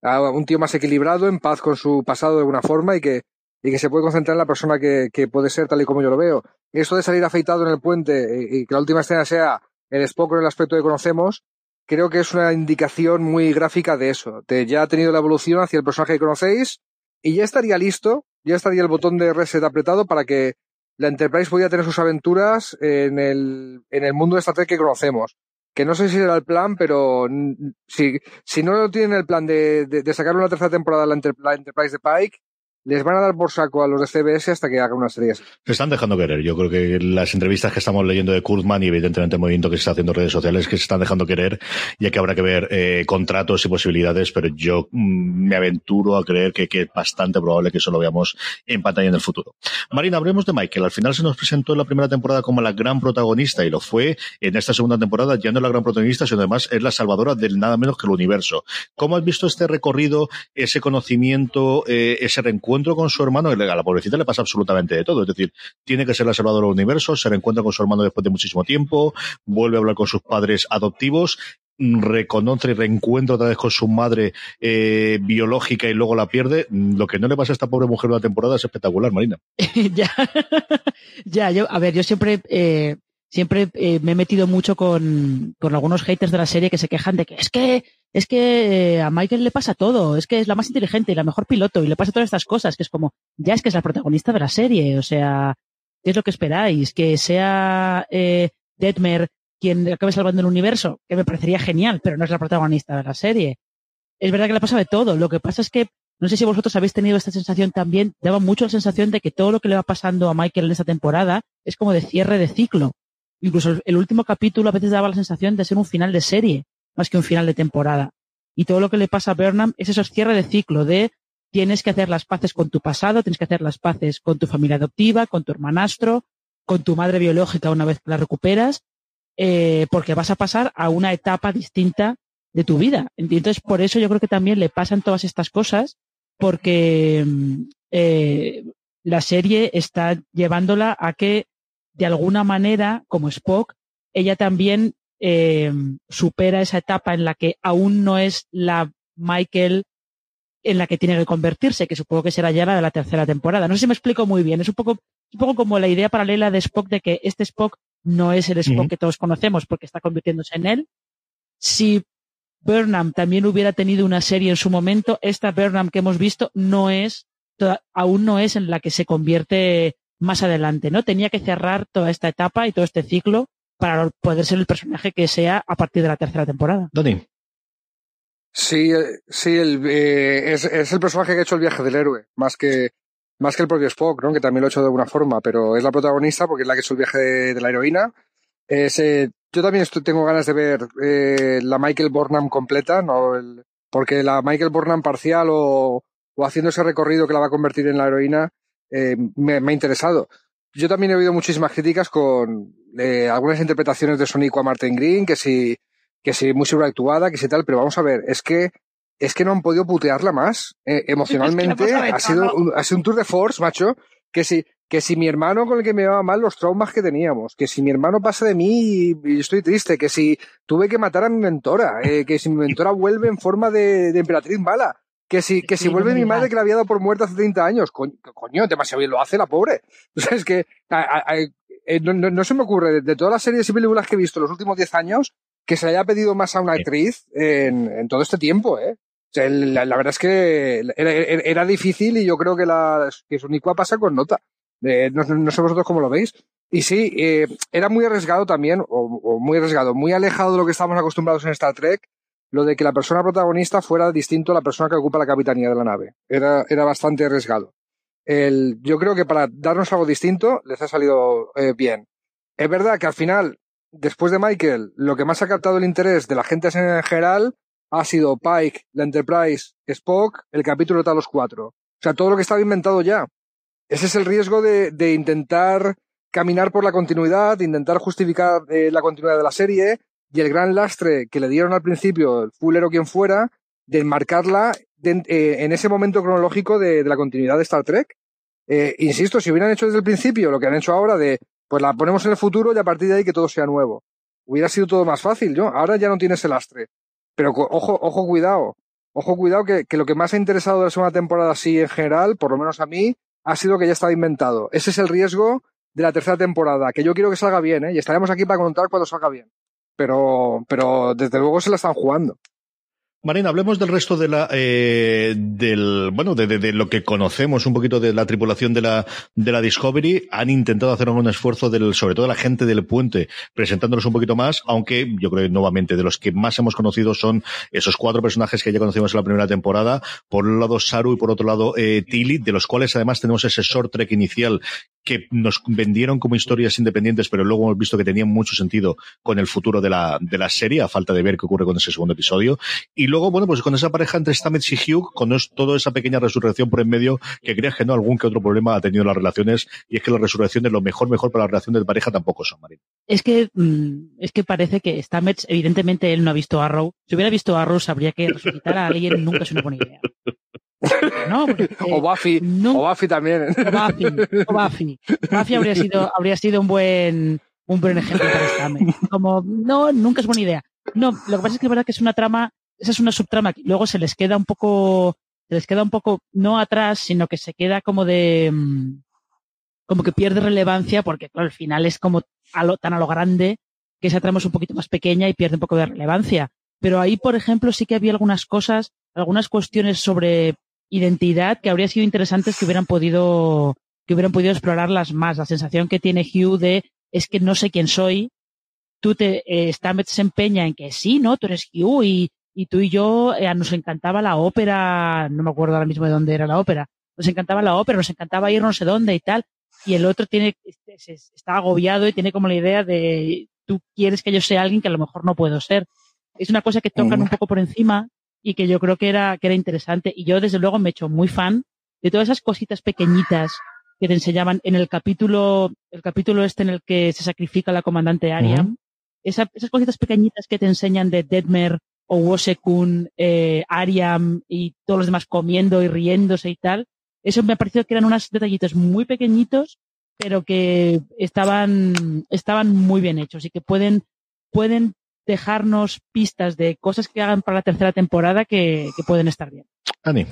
A un tío más equilibrado, en paz con su pasado de alguna forma y que, y que se puede concentrar en la persona que, que puede ser tal y como yo lo veo. Eso de salir afeitado en el puente y, que la última escena sea el Spock en el aspecto que conocemos, creo que es una indicación muy gráfica de eso, de ya ha tenido la evolución hacia el personaje que conocéis y ya estaría listo, ya estaría el botón de reset apretado para que la Enterprise pudiera tener sus aventuras en el, en el mundo de Star Trek que conocemos. Que no sé si era el plan, pero si, si no tienen el plan de, de, sacar una tercera temporada la, la Enterprise de Pike, les van a dar por saco a los de CBS hasta que hagan una serie. Se están dejando querer. Yo creo que las entrevistas que estamos leyendo de Kurtman y evidentemente el movimiento que se está haciendo en redes sociales que se están dejando querer, ya que habrá que ver eh, contratos y posibilidades, pero yo mm, me aventuro a creer que, que, es bastante probable que eso lo veamos en pantalla en el futuro. Marina, hablemos de Michael. Al final se nos presentó en la primera temporada como la gran protagonista y lo fue en esta segunda temporada, ya no es la gran protagonista, sino además es la salvadora del nada menos que el universo. ¿Cómo has visto este recorrido, ese conocimiento, eh, ese reencuentro? Encuentro con su hermano, a la pobrecita le pasa absolutamente de todo. Es decir, tiene que ser la salvadora del universo, se reencuentra con su hermano después de muchísimo tiempo, vuelve a hablar con sus padres adoptivos, reconoce y reencuentra otra vez con su madre eh, biológica y luego la pierde. Lo que no le pasa a esta pobre mujer en la temporada es espectacular, Marina. ya, ya, yo, a ver, yo siempre, eh, siempre eh, me he metido mucho con, con algunos haters de la serie que se quejan de que es que es que eh, a Michael le pasa todo, es que es la más inteligente y la mejor piloto y le pasa todas estas cosas, que es como, ya es que es la protagonista de la serie, o sea, ¿qué es lo que esperáis? Que sea eh, Detmer quien acabe salvando el universo, que me parecería genial, pero no es la protagonista de la serie. Es verdad que le pasa de todo, lo que pasa es que, no sé si vosotros habéis tenido esta sensación también, daba mucho la sensación de que todo lo que le va pasando a Michael en esta temporada es como de cierre de ciclo. Incluso el último capítulo a veces daba la sensación de ser un final de serie más que un final de temporada. Y todo lo que le pasa a Burnham es esos cierre de ciclo de tienes que hacer las paces con tu pasado, tienes que hacer las paces con tu familia adoptiva, con tu hermanastro, con tu madre biológica una vez que la recuperas, eh, porque vas a pasar a una etapa distinta de tu vida. Entonces, por eso yo creo que también le pasan todas estas cosas, porque mm, eh, la serie está llevándola a que, de alguna manera, como Spock, ella también eh, supera esa etapa en la que aún no es la Michael en la que tiene que convertirse, que supongo que será ya la de la tercera temporada. No sé si me explico muy bien. Es un poco, un poco como la idea paralela de Spock de que este Spock no es el Spock que todos conocemos porque está convirtiéndose en él. Si Burnham también hubiera tenido una serie en su momento, esta Burnham que hemos visto no es, aún no es en la que se convierte más adelante, ¿no? Tenía que cerrar toda esta etapa y todo este ciclo para poder ser el personaje que sea a partir de la tercera temporada. Doni. Sí, sí, el, eh, es, es, el personaje que ha hecho el viaje del héroe, más que, más que el propio Spock, ¿no? que también lo ha hecho de alguna forma, pero es la protagonista porque es la que ha hecho el viaje de, la heroína. Es, eh, yo también estoy, tengo ganas de ver eh, la Michael Burnham completa, ¿no? El, porque la Michael Burnham parcial o, o, haciendo ese recorrido que la va a convertir en la heroína eh, me, me, ha interesado. Yo también he oído muchísimas críticas con eh, algunas interpretaciones de Sonic a Martin Green, que si que si muy sobreactuada, que si tal, pero vamos a ver, es que es que no han podido putearla más. Eh, emocionalmente es ha, sido un, ha sido un tour de force, macho, que si, que si mi hermano con el que me llevaba mal los traumas que teníamos, que si mi hermano pasa de mí y, estoy triste, que si tuve que matar a mi mentora, eh, que si mi mentora vuelve en forma de, de emperatriz mala, que si, que si vuelve mi madre que la había dado por muerta hace 30 años, coño, coño demasiado bien lo hace la pobre. O sea, es que a, a, eh, no, no, no, se me ocurre, de, de, todas las series y películas que he visto los últimos 10 años, que se le haya pedido más a una actriz en, en todo este tiempo, ¿eh? O sea, la, la, verdad es que era, era, difícil y yo creo que, la, que Sonicua pasa con nota. Eh, no, no, sé vosotros cómo lo veis. Y sí, eh, era muy arriesgado también, o, o, muy arriesgado, muy alejado de lo que estábamos acostumbrados en Star Trek, lo de que la persona protagonista fuera distinto a la persona que ocupa la capitanía de la nave. Era, era bastante arriesgado. El, yo creo que para darnos algo distinto les ha salido eh, bien. Es verdad que al final después de Michael, lo que más ha captado el interés de la gente en general ha sido Pike, la Enterprise, Spock, el capítulo de Talos 4. O sea, todo lo que estaba inventado ya. Ese es el riesgo de, de intentar caminar por la continuidad, de intentar justificar eh, la continuidad de la serie y el gran lastre que le dieron al principio, el fullero quien fuera, de enmarcarla eh, en ese momento cronológico de, la continuidad de Star Trek. Eh, insisto, si hubieran hecho desde el principio lo que han hecho ahora de pues la ponemos en el futuro y a partir de ahí que todo sea nuevo. Hubiera sido todo más fácil, ¿no? Ahora ya no tiene ese lastre. Pero ojo, ojo, cuidado. Ojo, cuidado, que, que lo que más ha interesado de la segunda temporada así en general, por lo menos a mí, ha sido que ya estaba inventado. Ese es el riesgo de la tercera temporada, que yo quiero que salga bien, ¿eh? Y estaremos aquí para contar cuando salga bien. Pero, pero desde luego se la están jugando. Marina, hablemos del resto de la, eh, del, bueno, de, de, lo que conocemos un poquito de la tripulación de la, de la Discovery. Han intentado hacer un esfuerzo del, sobre todo la gente del puente, presentándolos un poquito más, aunque yo creo que nuevamente de los que más hemos conocido son esos cuatro personajes que ya conocimos en la primera temporada. Por un lado Saru y por otro lado eh, Tilly, de los cuales además tenemos ese short trek inicial que nos vendieron como historias independientes, pero luego hemos visto que tenían mucho sentido con el futuro de la, de la serie, a falta de ver qué ocurre con ese segundo episodio. Y luego, bueno, pues con esa pareja entre Stamets y Hugh, con toda esa pequeña resurrección por en medio, que creas que no, algún que otro problema ha tenido las relaciones, y es que las resurrecciones, lo mejor, mejor para las relaciones de pareja tampoco son, Marina. Es que, es que parece que Stamets, evidentemente él no ha visto Arrow. Si hubiera visto Arrow, sabría que resucitar a alguien nunca es una buena idea. No, porque, o Buffy, no, o Buffy también. O Buffy, o Buffy. Buffy habría sido, habría sido un buen, un buen ejemplo para Stamets. Como, no, nunca es buena idea. No, lo que pasa es que es verdad que es una trama, esa es una subtrama que luego se les queda un poco, se les queda un poco, no atrás, sino que se queda como de, como que pierde relevancia porque claro, al final es como a lo, tan a lo grande que esa trama es un poquito más pequeña y pierde un poco de relevancia. Pero ahí, por ejemplo, sí que había algunas cosas, algunas cuestiones sobre identidad que habría sido interesantes que hubieran podido, que hubieran podido explorarlas más. La sensación que tiene Hugh de es que no sé quién soy. Tú te, eh, Stamets se empeña en que sí, ¿no? Tú eres Hugh y, y tú y yo eh, nos encantaba la ópera, no me acuerdo ahora mismo de dónde era la ópera. Nos encantaba la ópera, nos encantaba ir no sé dónde y tal. Y el otro tiene, está agobiado y tiene como la idea de tú quieres que yo sea alguien que a lo mejor no puedo ser. Es una cosa que tocan un poco por encima y que yo creo que era, que era interesante. Y yo, desde luego, me he hecho muy fan de todas esas cositas pequeñitas que te enseñaban en el capítulo, el capítulo este en el que se sacrifica la comandante Ariam. Uh -huh. Esa, esas cositas pequeñitas que te enseñan de Deadmer o Wosekun, eh, Ariam y todos los demás comiendo y riéndose y tal. Eso me ha parecido que eran unos detallitos muy pequeñitos, pero que estaban, estaban muy bien hechos y que pueden, pueden dejarnos pistas de cosas que hagan para la tercera temporada que, que pueden estar bien. Ani.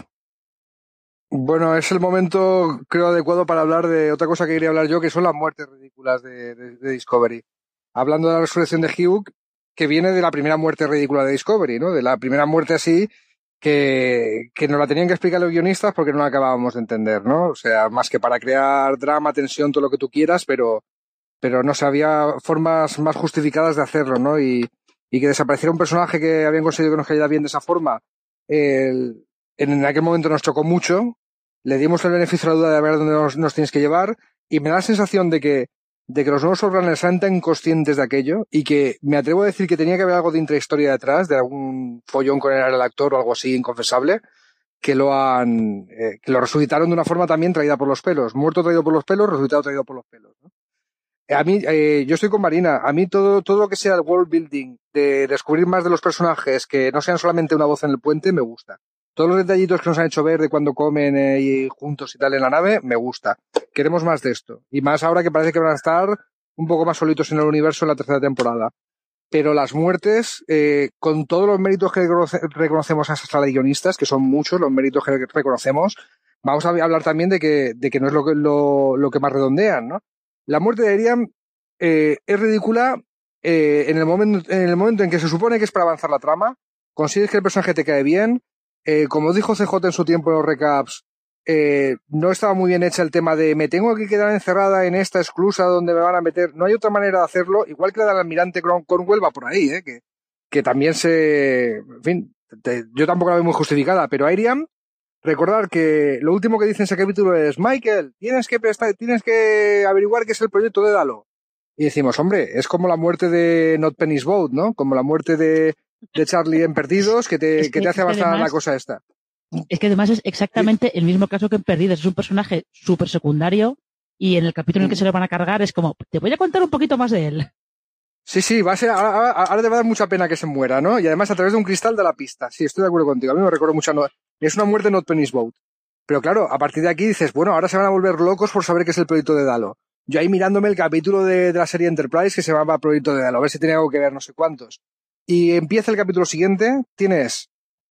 Bueno, es el momento, creo, adecuado para hablar de otra cosa que quería hablar yo, que son las muertes ridículas de, de, de Discovery. Hablando de la resurrección de Hugh, que viene de la primera muerte ridícula de Discovery, ¿no? De la primera muerte así que, que nos la tenían que explicar los guionistas porque no la acabábamos de entender, ¿no? O sea, más que para crear drama, tensión, todo lo que tú quieras, pero, pero no sé, había formas más justificadas de hacerlo, ¿no? Y, y que desapareciera un personaje que habían conseguido que nos cayera bien de esa forma, en aquel momento nos chocó mucho, le dimos el beneficio de la duda de ver dónde nos, nos tienes que llevar, y me da la sensación de que, de que los nuevos showrunners eran tan conscientes de aquello, y que me atrevo a decir que tenía que haber algo de intrahistoria detrás, de algún follón con el actor o algo así inconfesable, que lo han, eh, que lo resucitaron de una forma también traída por los pelos. Muerto traído por los pelos, resucitado traído por los pelos. ¿no? A mí, eh, yo estoy con Marina. A mí todo, todo lo que sea el world building, de descubrir más de los personajes, que no sean solamente una voz en el puente, me gusta. Todos los detallitos que nos han hecho ver de cuando comen eh, y juntos y tal en la nave, me gusta. Queremos más de esto. Y más ahora que parece que van a estar un poco más solitos en el universo en la tercera temporada. Pero las muertes, eh, con todos los méritos que reconoce- reconocemos a esas sala guionistas, que son muchos los méritos que reconocemos, vamos a hablar también de que, de que no es lo que, lo, lo que más redondean, ¿no? La muerte de Eriam eh, es ridícula eh, en, el momento, en el momento en que se supone que es para avanzar la trama, consigues que el personaje te cae bien, eh, como dijo CJ en su tiempo en los recaps, eh, no estaba muy bien hecha el tema de me tengo que quedar encerrada en esta esclusa donde me van a meter. No hay otra manera de hacerlo, igual que la del almirante Cornwell va por ahí, ¿eh? que, que también se. En fin, te- yo tampoco la veo muy justificada, pero Airiam, recordar que lo último que dice en ese capítulo es: Michael, tienes que, prestar, tienes que averiguar qué es el proyecto de Dalo. Y decimos, hombre, es como la muerte de Not Penny's Boat, ¿no? Como la muerte de, de Charlie en Perdidos, que te, Es que que- te hace avanzar además- la cosa esta. Es que además es exactamente el mismo caso que en Perdidos. Es un personaje súper secundario y en el capítulo en el que se lo van a cargar es como, te voy a contar un poquito más de él. Sí, sí, va a ser, ahora, ahora- ahora te va a dar mucha pena que se muera, ¿no? Y además a través de un cristal de la pista. Sí, estoy de acuerdo contigo. A mí me recuerdo mucho. no- es una muerte not Penny's Boat. Pero claro, a partir de aquí dices, bueno, ahora se van a volver locos por saber qué es el proyecto de Dalo. Yo ahí mirándome el capítulo de, la serie Enterprise que se llamaba Proyecto de Dalo, a ver si tenía algo que ver, no sé cuántos. Y empieza el capítulo siguiente, tienes,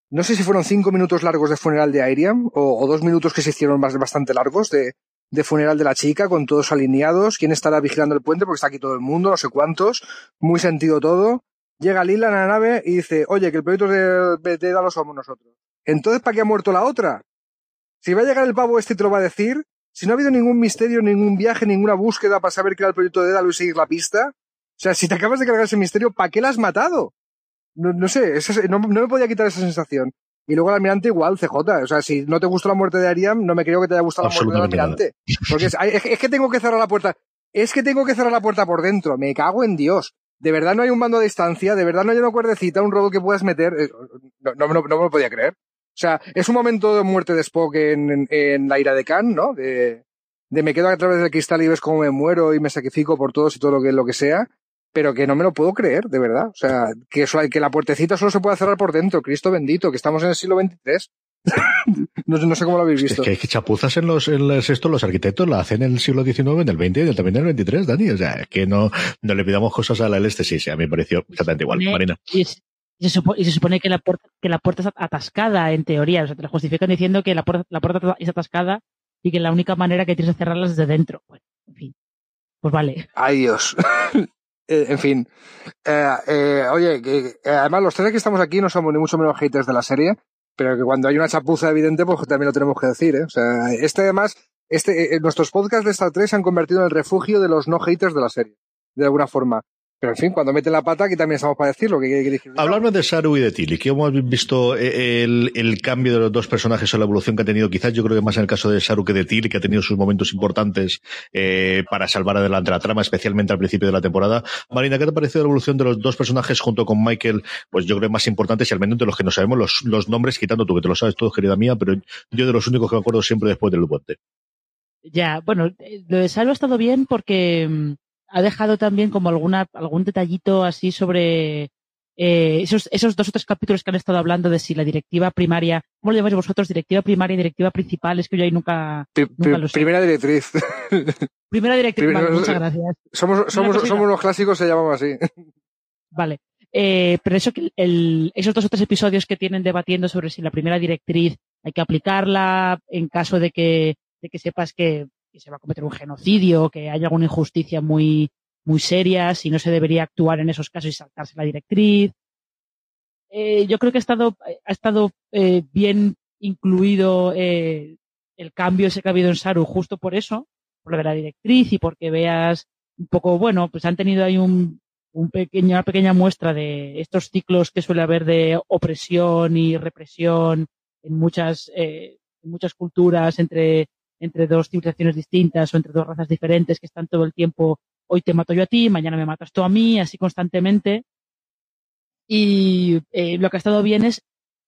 no sé si fueron cinco minutos largos de funeral de Airiam, o, dos minutos que se hicieron más- bastante largos de, funeral de la chica, con todos alineados, quién estará vigilando el puente, porque está aquí todo el mundo, no sé cuántos, muy sentido todo. Llega Lila en la nave y dice, oye, que el proyecto de, de Dalo somos nosotros. Entonces, ¿para qué ha muerto la otra? Si va a llegar el pavo este y te lo va a decir, si no ha habido ningún misterio, ningún viaje, ninguna búsqueda para saber qué era el proyecto de Dalo y seguir la pista, o sea, si te acabas de cargar ese misterio, ¿para qué la has matado? No, no sé, esa- no, no me podía quitar esa sensación. Y luego el almirante igual, CJ. O sea, si no te gustó la muerte de Ariam, no me creo que te haya gustado la muerte del almirante. Porque es, que tengo que cerrar la puerta. Es que tengo que cerrar la puerta por dentro. Me cago en Dios. De verdad no hay un mando a distancia, de verdad no hay una cuerdecita, un robot que puedas meter. Eh, No, no, no- no me lo podía creer. O sea, es un momento de muerte de Spock en, en, en la ira de Khan, ¿no? De, de me quedo a través del cristal y ves cómo me muero y me sacrifico por todos y todo lo que, lo que sea, pero que no me lo puedo creer, de verdad. O sea, que, eso, que la puertecita solo se puede cerrar por dentro, Cristo bendito, que estamos en el siglo XXIII. no, no sé cómo lo habéis Es visto. que hay que chapuzas en los, en los esto, los arquitectos la hacen en el siglo XIX, en el XX y también en el XXIII, Dani. O sea, es que no, no le pidamos cosas a la este, sí, sí, a mí me pareció exactamente igual, Supone- Marina. Y, es- y se, supone que la puerta, que la puerta está atascada, en teoría. O sea, te lo justifican diciendo que la puerta, la puerta es atascada y que la única manera que tienes de cerrarla es desde dentro. Bueno, en fin. Pues vale. Ay, Dios. Eh, en fin. Eh, eh, oye, que, además los tres que estamos aquí no somos ni mucho menos haters de la serie, pero que cuando hay una chapuza evidente, pues también lo tenemos que decir, ¿eh? O sea, este además, este, nuestros podcasts de Star Trek se han convertido en el refugio de los no haters de la serie, de alguna forma. Pero en fin, cuando meten la pata, aquí también estamos para decirlo. Que, que, que- Hablarme de Saru y de Tilly, que hemos visto eh, el, el cambio de los dos personajes o la evolución que han tenido, quizás yo creo que más en el caso de Saru que de Tilly, que ha tenido sus momentos importantes eh, para salvar adelante la trama, especialmente al principio de la temporada. Marina, ¿qué te ha parecido la evolución de los dos personajes junto con Michael? Pues yo creo más importantes y al menos de los que no sabemos los, los nombres, quitando tú, que te lo sabes todo, querida mía, pero yo de los únicos que me acuerdo siempre después del puente. Ya, bueno, eh, lo de Salvo ha estado bien porque mm, ha dejado también como alguna, algún detallito así sobre eh, esos, esos dos o tres capítulos que han estado hablando de si la directiva primaria, ¿cómo lo llamáis vosotros? Directiva primaria y directiva principal, es que yo ahí nunca, Pri- nunca pri- lo sé. primera directriz. Primera directiva, primero- vale, muchas gracias. somos, somos, somos los clásicos, se llaman así. Vale. Eh, pero eso que el, esos dos o tres episodios que tienen debatiendo sobre si la primera directriz hay que aplicarla en caso de que, de que sepas que, que se va a cometer un genocidio, que hay alguna injusticia muy, muy seria, si no se debería actuar en esos casos y saltarse la directriz. Eh, yo creo que ha estado, ha estado eh, bien incluido eh, el cambio ese que ha habido en Saru justo por eso, por lo de la directriz y porque veas un poco, bueno, pues han tenido ahí un, pequeño, una pequeña muestra de estos ciclos que suele haber de opresión y represión en muchas culturas entre, entre dos civilizaciones distintas o entre dos razas diferentes que están todo el tiempo, hoy te mato yo a ti, mañana me matas tú a mí, así constantemente. Y eh, lo que ha estado bien es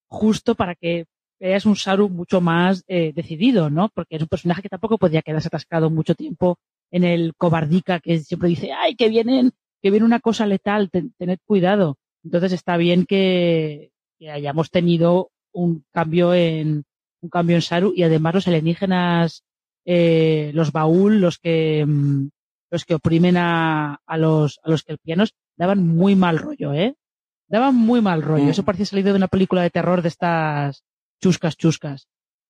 justo para que veas un Saru mucho más eh, decidido, ¿no? Porque es un personaje que tampoco podía quedarse atascado mucho tiempo en el cobardica que siempre dice, ay, que vienen, que viene una cosa letal, ten, tened cuidado. Entonces está bien que, que hayamos tenido un cambio en un cambio en Saru y además los alienígenas, eh, los baúl, los que mm, los que oprimen a, a los a los kelpianos daban muy mal rollo, ¿eh? Daban muy mal rollo. Mm. Eso parecía salido de una película de terror de estas chuscas chuscas.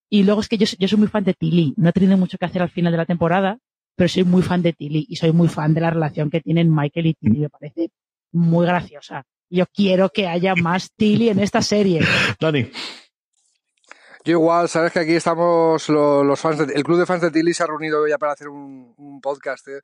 Y luego es que yo, yo soy muy fan de Tilly. No he tenido mucho que hacer al final de la temporada, pero soy muy fan de Tilly y soy muy fan de la relación que tienen Michael y Tilly. Me parece muy graciosa. Yo quiero que haya más Tilly en esta serie. Dani. Yo igual, sabes que aquí estamos lo- los, fans, de- el club de fans de Tilly se ha reunido ya para hacer un, un podcast. ¿eh?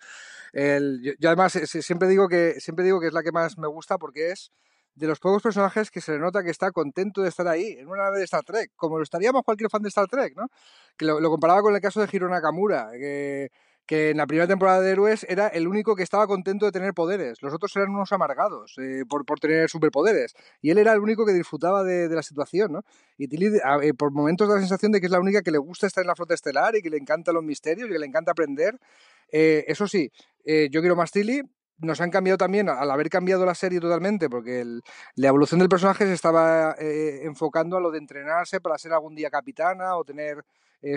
El- yo, yo además eh, siempre digo que siempre digo que es la que más me gusta porque es de los pocos personajes que se le nota que está contento de estar ahí, en una nave de Star Trek, como lo estaríamos cualquier fan de Star Trek, ¿no? Que lo, lo comparaba con el caso de Hiro Nakamura, que, que en la primera temporada de Héroes era el único que estaba contento de tener poderes. Los otros eran unos amargados eh, por, por tener superpoderes. Y él era el único que disfrutaba de, de la situación, ¿no? Y Tilly, eh, por momentos da la sensación de que es la única que le gusta estar en la flota estelar y que le encantan los misterios y que le encanta aprender. Eh, eso sí, yo quiero más Tilly. Nos han cambiado también, al haber cambiado la serie totalmente, porque la evolución del personaje se estaba enfocando a lo de entrenarse para ser algún día capitana o tener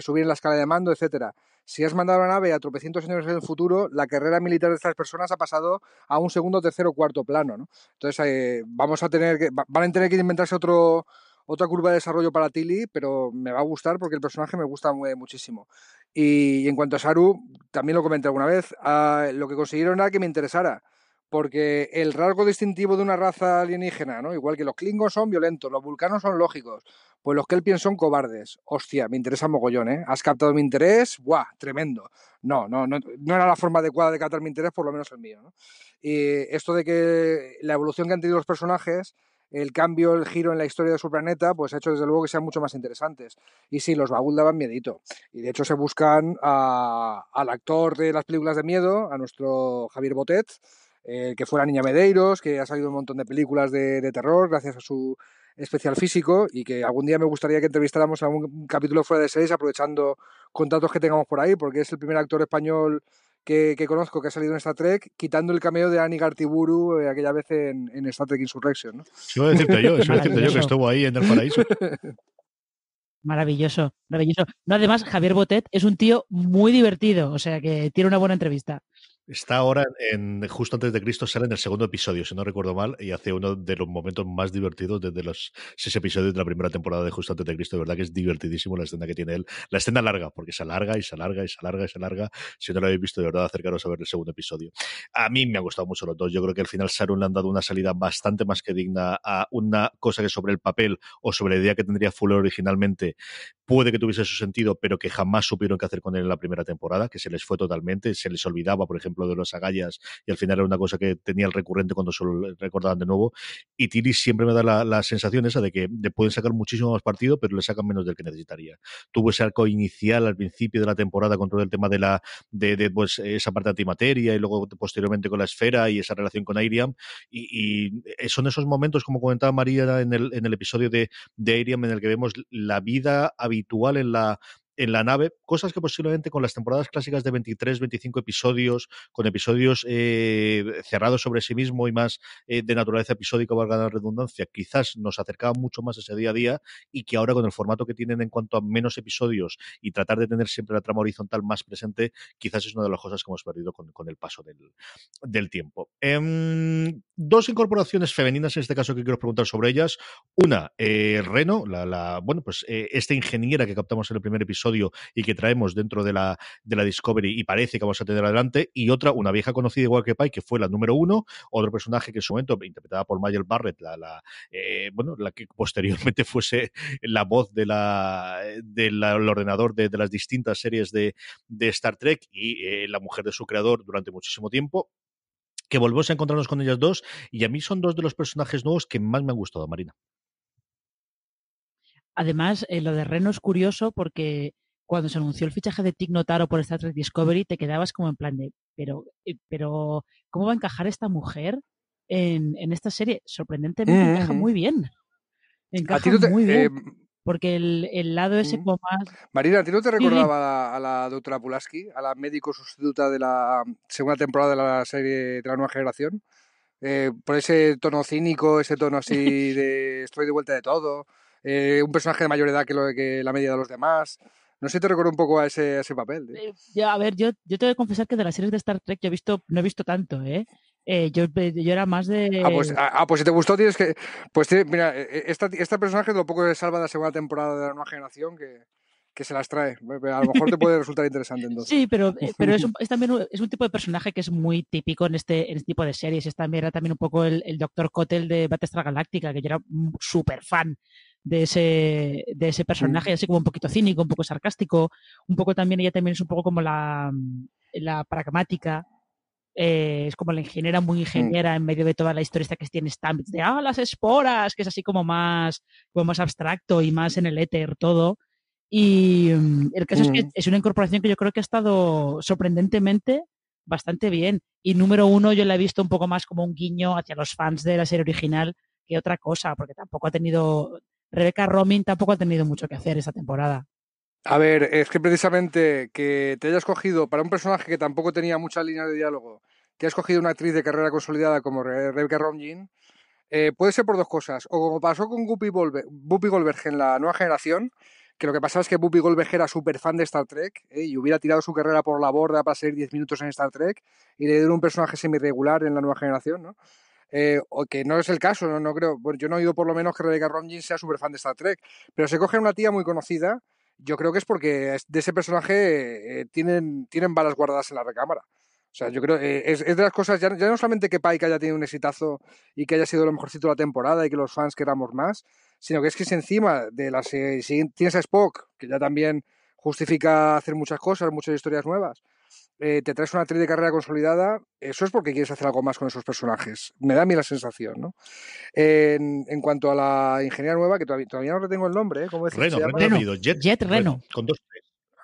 subir en la escala de mando, etcétera. Si has mandado la nave a tropecientos años en el futuro, la carrera militar de estas personas ha pasado a un segundo, tercero o cuarto plano, ¿no? Entonces eh, vamos a tener que, va- van a tener que inventarse otro, otra curva de desarrollo para Tilly, pero me va a gustar porque el personaje me gusta mu- muchísimo. Y, en cuanto a Saru, también lo comenté alguna vez, ah, lo que consiguieron era que me interesara. Porque el rasgo distintivo de una raza alienígena, ¿no? Igual que los Klingons son violentos, los vulcanos son lógicos, pues los Kelpiens son cobardes. Hostia, me interesa mogollón, ¿eh? Has captado mi interés, ¡buah! Tremendo. No, no, no, no era la forma adecuada de captar mi interés, por lo menos el mío, ¿no? Y esto de que la evolución que han tenido los personajes, el cambio, el giro en la historia de su planeta, pues ha hecho desde luego que sean mucho más interesantes. Y sí, los Baúl daban miedito. Y de hecho se buscan a- al actor de las películas de miedo, a nuestro Javier Botet, eh, que fue la Niña Medeiros, que ha salido un montón de películas de, de terror gracias a su especial físico y que algún día me gustaría que entrevistáramos en algún capítulo fuera de series aprovechando contactos que tengamos por ahí, porque es el primer actor español que, que conozco que ha salido en Star Trek, quitando el cameo de Annie Gartiburu eh, aquella vez en, en Star Trek Insurrection. ¿no? Si iba a decirte yo, si iba a decirte yo que Maravilloso. estuvo ahí en el paraíso. Maravilloso, maravilloso. No, además, Javier Botet es un tío muy divertido, o sea que tiene una buena entrevista. Está ahora en justo antes de Cristo, sale en el segundo episodio, si no recuerdo mal, y hace uno de los momentos más divertidos desde los seis episodios de la primera temporada de Justo antes de Cristo. De verdad que es divertidísimo la escena que tiene él. La escena larga, porque se alarga y se alarga y se alarga y se alarga. Si no lo habéis visto, de verdad, acercaros a ver el segundo episodio. A mí me han gustado mucho los dos. Yo creo que al final Sarun le han dado una salida bastante más que digna a una cosa que sobre el papel o sobre la idea que tendría Fuller originalmente puede que tuviese su sentido, pero que jamás supieron qué hacer con él en la primera temporada, que se les fue totalmente, se les olvidaba, por ejemplo, de los agallas, y al final era una cosa que tenía el recurrente cuando se lo recordaban de nuevo. Y Tilly siempre me da la, la sensación esa de que le pueden sacar muchísimo más partido, pero le sacan menos del que necesitaría. Tuvo ese arco inicial al principio de la temporada con todo el tema de la de, de, pues esa parte de antimateria y luego posteriormente con la esfera y esa relación con Airiam y, y son esos momentos como comentaba María en el, en el episodio de, de Airiam en el que vemos la vida habitual en la en la nave, cosas que posiblemente con las temporadas clásicas de 23, 25 episodios, con episodios eh, cerrados sobre sí mismo y más eh, de naturaleza episódica, valga la redundancia, quizás nos acercaba mucho más a ese día a día y que ahora con el formato que tienen en cuanto a menos episodios y tratar de tener siempre la trama horizontal más presente, quizás es una de las cosas que hemos perdido con, con el paso del, del tiempo. Eh, dos incorporaciones femeninas en este caso que quiero preguntar sobre ellas. Una, eh, Reno, la, bueno, pues esta ingeniera que captamos en el primer episodio y que traemos dentro de la, de la Discovery y parece que vamos a tener adelante. Y otra, una vieja conocida igual que Pai, que fue la número uno, otro personaje que en su momento, interpretada por Mayel Barrett, la, la eh, bueno, la que posteriormente fuese la voz de la, del ordenador de, las distintas series de, de Star Trek y la mujer de su creador durante muchísimo tiempo que volvemos a encontrarnos con ellas dos y a mí son dos de los personajes nuevos que más me han gustado, Marina. Además, eh, lo de Reno es curioso porque cuando se anunció el fichaje de Tig Notaro por Star Trek Discovery te quedabas como en plan de, pero, eh, pero ¿cómo va a encajar esta mujer en, esta serie? Sorprendentemente encaja muy bien. Encaja muy bien. Eh, porque el, lado ese como más... Marina, ¿a ti no te recordaba a, la, doctora Pulaski, a la médico sustituta de la segunda temporada de la serie de la nueva generación? Eh, por ese tono cínico, ese tono así de estoy de vuelta de todo, eh, un personaje de mayor edad que, lo, que la media de los demás. No sé, te recuerdo un poco a ese, ese papel. Eh, ya, a ver, yo, yo te voy a confesar que de las series de Star Trek yo he visto, no he visto tanto, ¿eh? Eh, yo, yo, era más de. Ah pues, ah, ah, pues si te gustó, tienes que. Pues mira, e, e, esta, esta personaje lo poco que salva de la segunda temporada de la nueva generación que, que se las trae. A lo mejor te puede resultar interesante entonces. Sí, pero, eh, pero es, un, es, también un, es un tipo de personaje que es muy típico en este, en este tipo de series. Es también, era también un poco el, el Dr. Cotel de Battlestar Galáctica, que yo era súper fan de ese, de ese personaje, así como un poquito cínico, un poco sarcástico, un poco también, ella también es un poco como la, la pragmática eh, es como la ingeniera muy mm. ingeniera en medio de toda la historia esta que tiene Stamets de ah, las esporas, que es así como más, como más abstracto y más en el éter todo. Y mm, el caso es que mm. es una incorporación que yo creo que ha estado sorprendentemente bastante bien. Y número uno, yo la he visto un poco más como un guiño hacia los fans de la serie original que otra cosa, porque tampoco ha tenido. Rebecca Romijn tampoco ha tenido mucho que hacer esa temporada. A ver, es que precisamente que te hayas cogido para un personaje que tampoco tenía mucha línea de diálogo, que has cogido una actriz de carrera consolidada como Rebecca Romijn, eh, puede ser por dos cosas. O como pasó con Guppy, Goldberg en la nueva generación, que lo que pasaba es que Guppy Goldberg era súper fan de Star Trek eh, y hubiera tirado su carrera por la borda para ser 10 minutos en Star Trek y le dio un personaje semi-regular en la nueva generación, ¿no? Eh, o que no es el caso, no, no creo. Bueno, yo no he oído por lo menos que Rebecca Romijn sea súper fan de Star Trek, pero se coge una tía muy conocida yo creo que es porque de ese personaje eh, tienen, tienen balas guardadas en la recámara. O sea, yo creo eh, es, es, de las cosas, ya, no solamente que Pike haya tenido un exitazo y que haya sido lo mejorcito de la temporada y que los fans queramos más, sino que es que si encima de las. Eh, si tienes a Spock, que ya también justifica hacer muchas cosas, muchas historias nuevas, eh, te traes una actriz de carrera consolidada, eso es porque quieres hacer algo más con esos personajes. Me da a mí la sensación, ¿no? En, en cuanto a la ingeniera nueva, que todavía, todavía no retengo el nombre, ¿eh? ¿Cómo Reno, Reno, Jet, Jet Reno. Con dos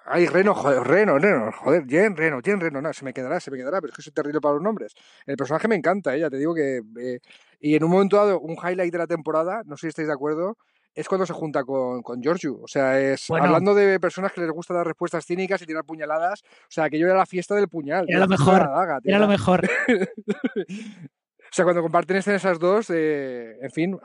Ay, Reno, joder, Reno, Reno, joder, Jen, Reno, Jen, Reno, no, se me quedará, se me quedará, pero es que soy terrible para los nombres. El personaje me encanta, ¿eh? ya te digo que... Eh, y en un momento dado, un highlight de la temporada, no sé si estáis de acuerdo, es cuando se junta con, con Giorgio. O sea, es hablando de personas que les gusta dar respuestas cínicas y tirar puñaladas. O sea, que yo era la fiesta del puñal. Era lo mejor. era lo mejor. O sea, cuando comparten esas dos, eh, en fin,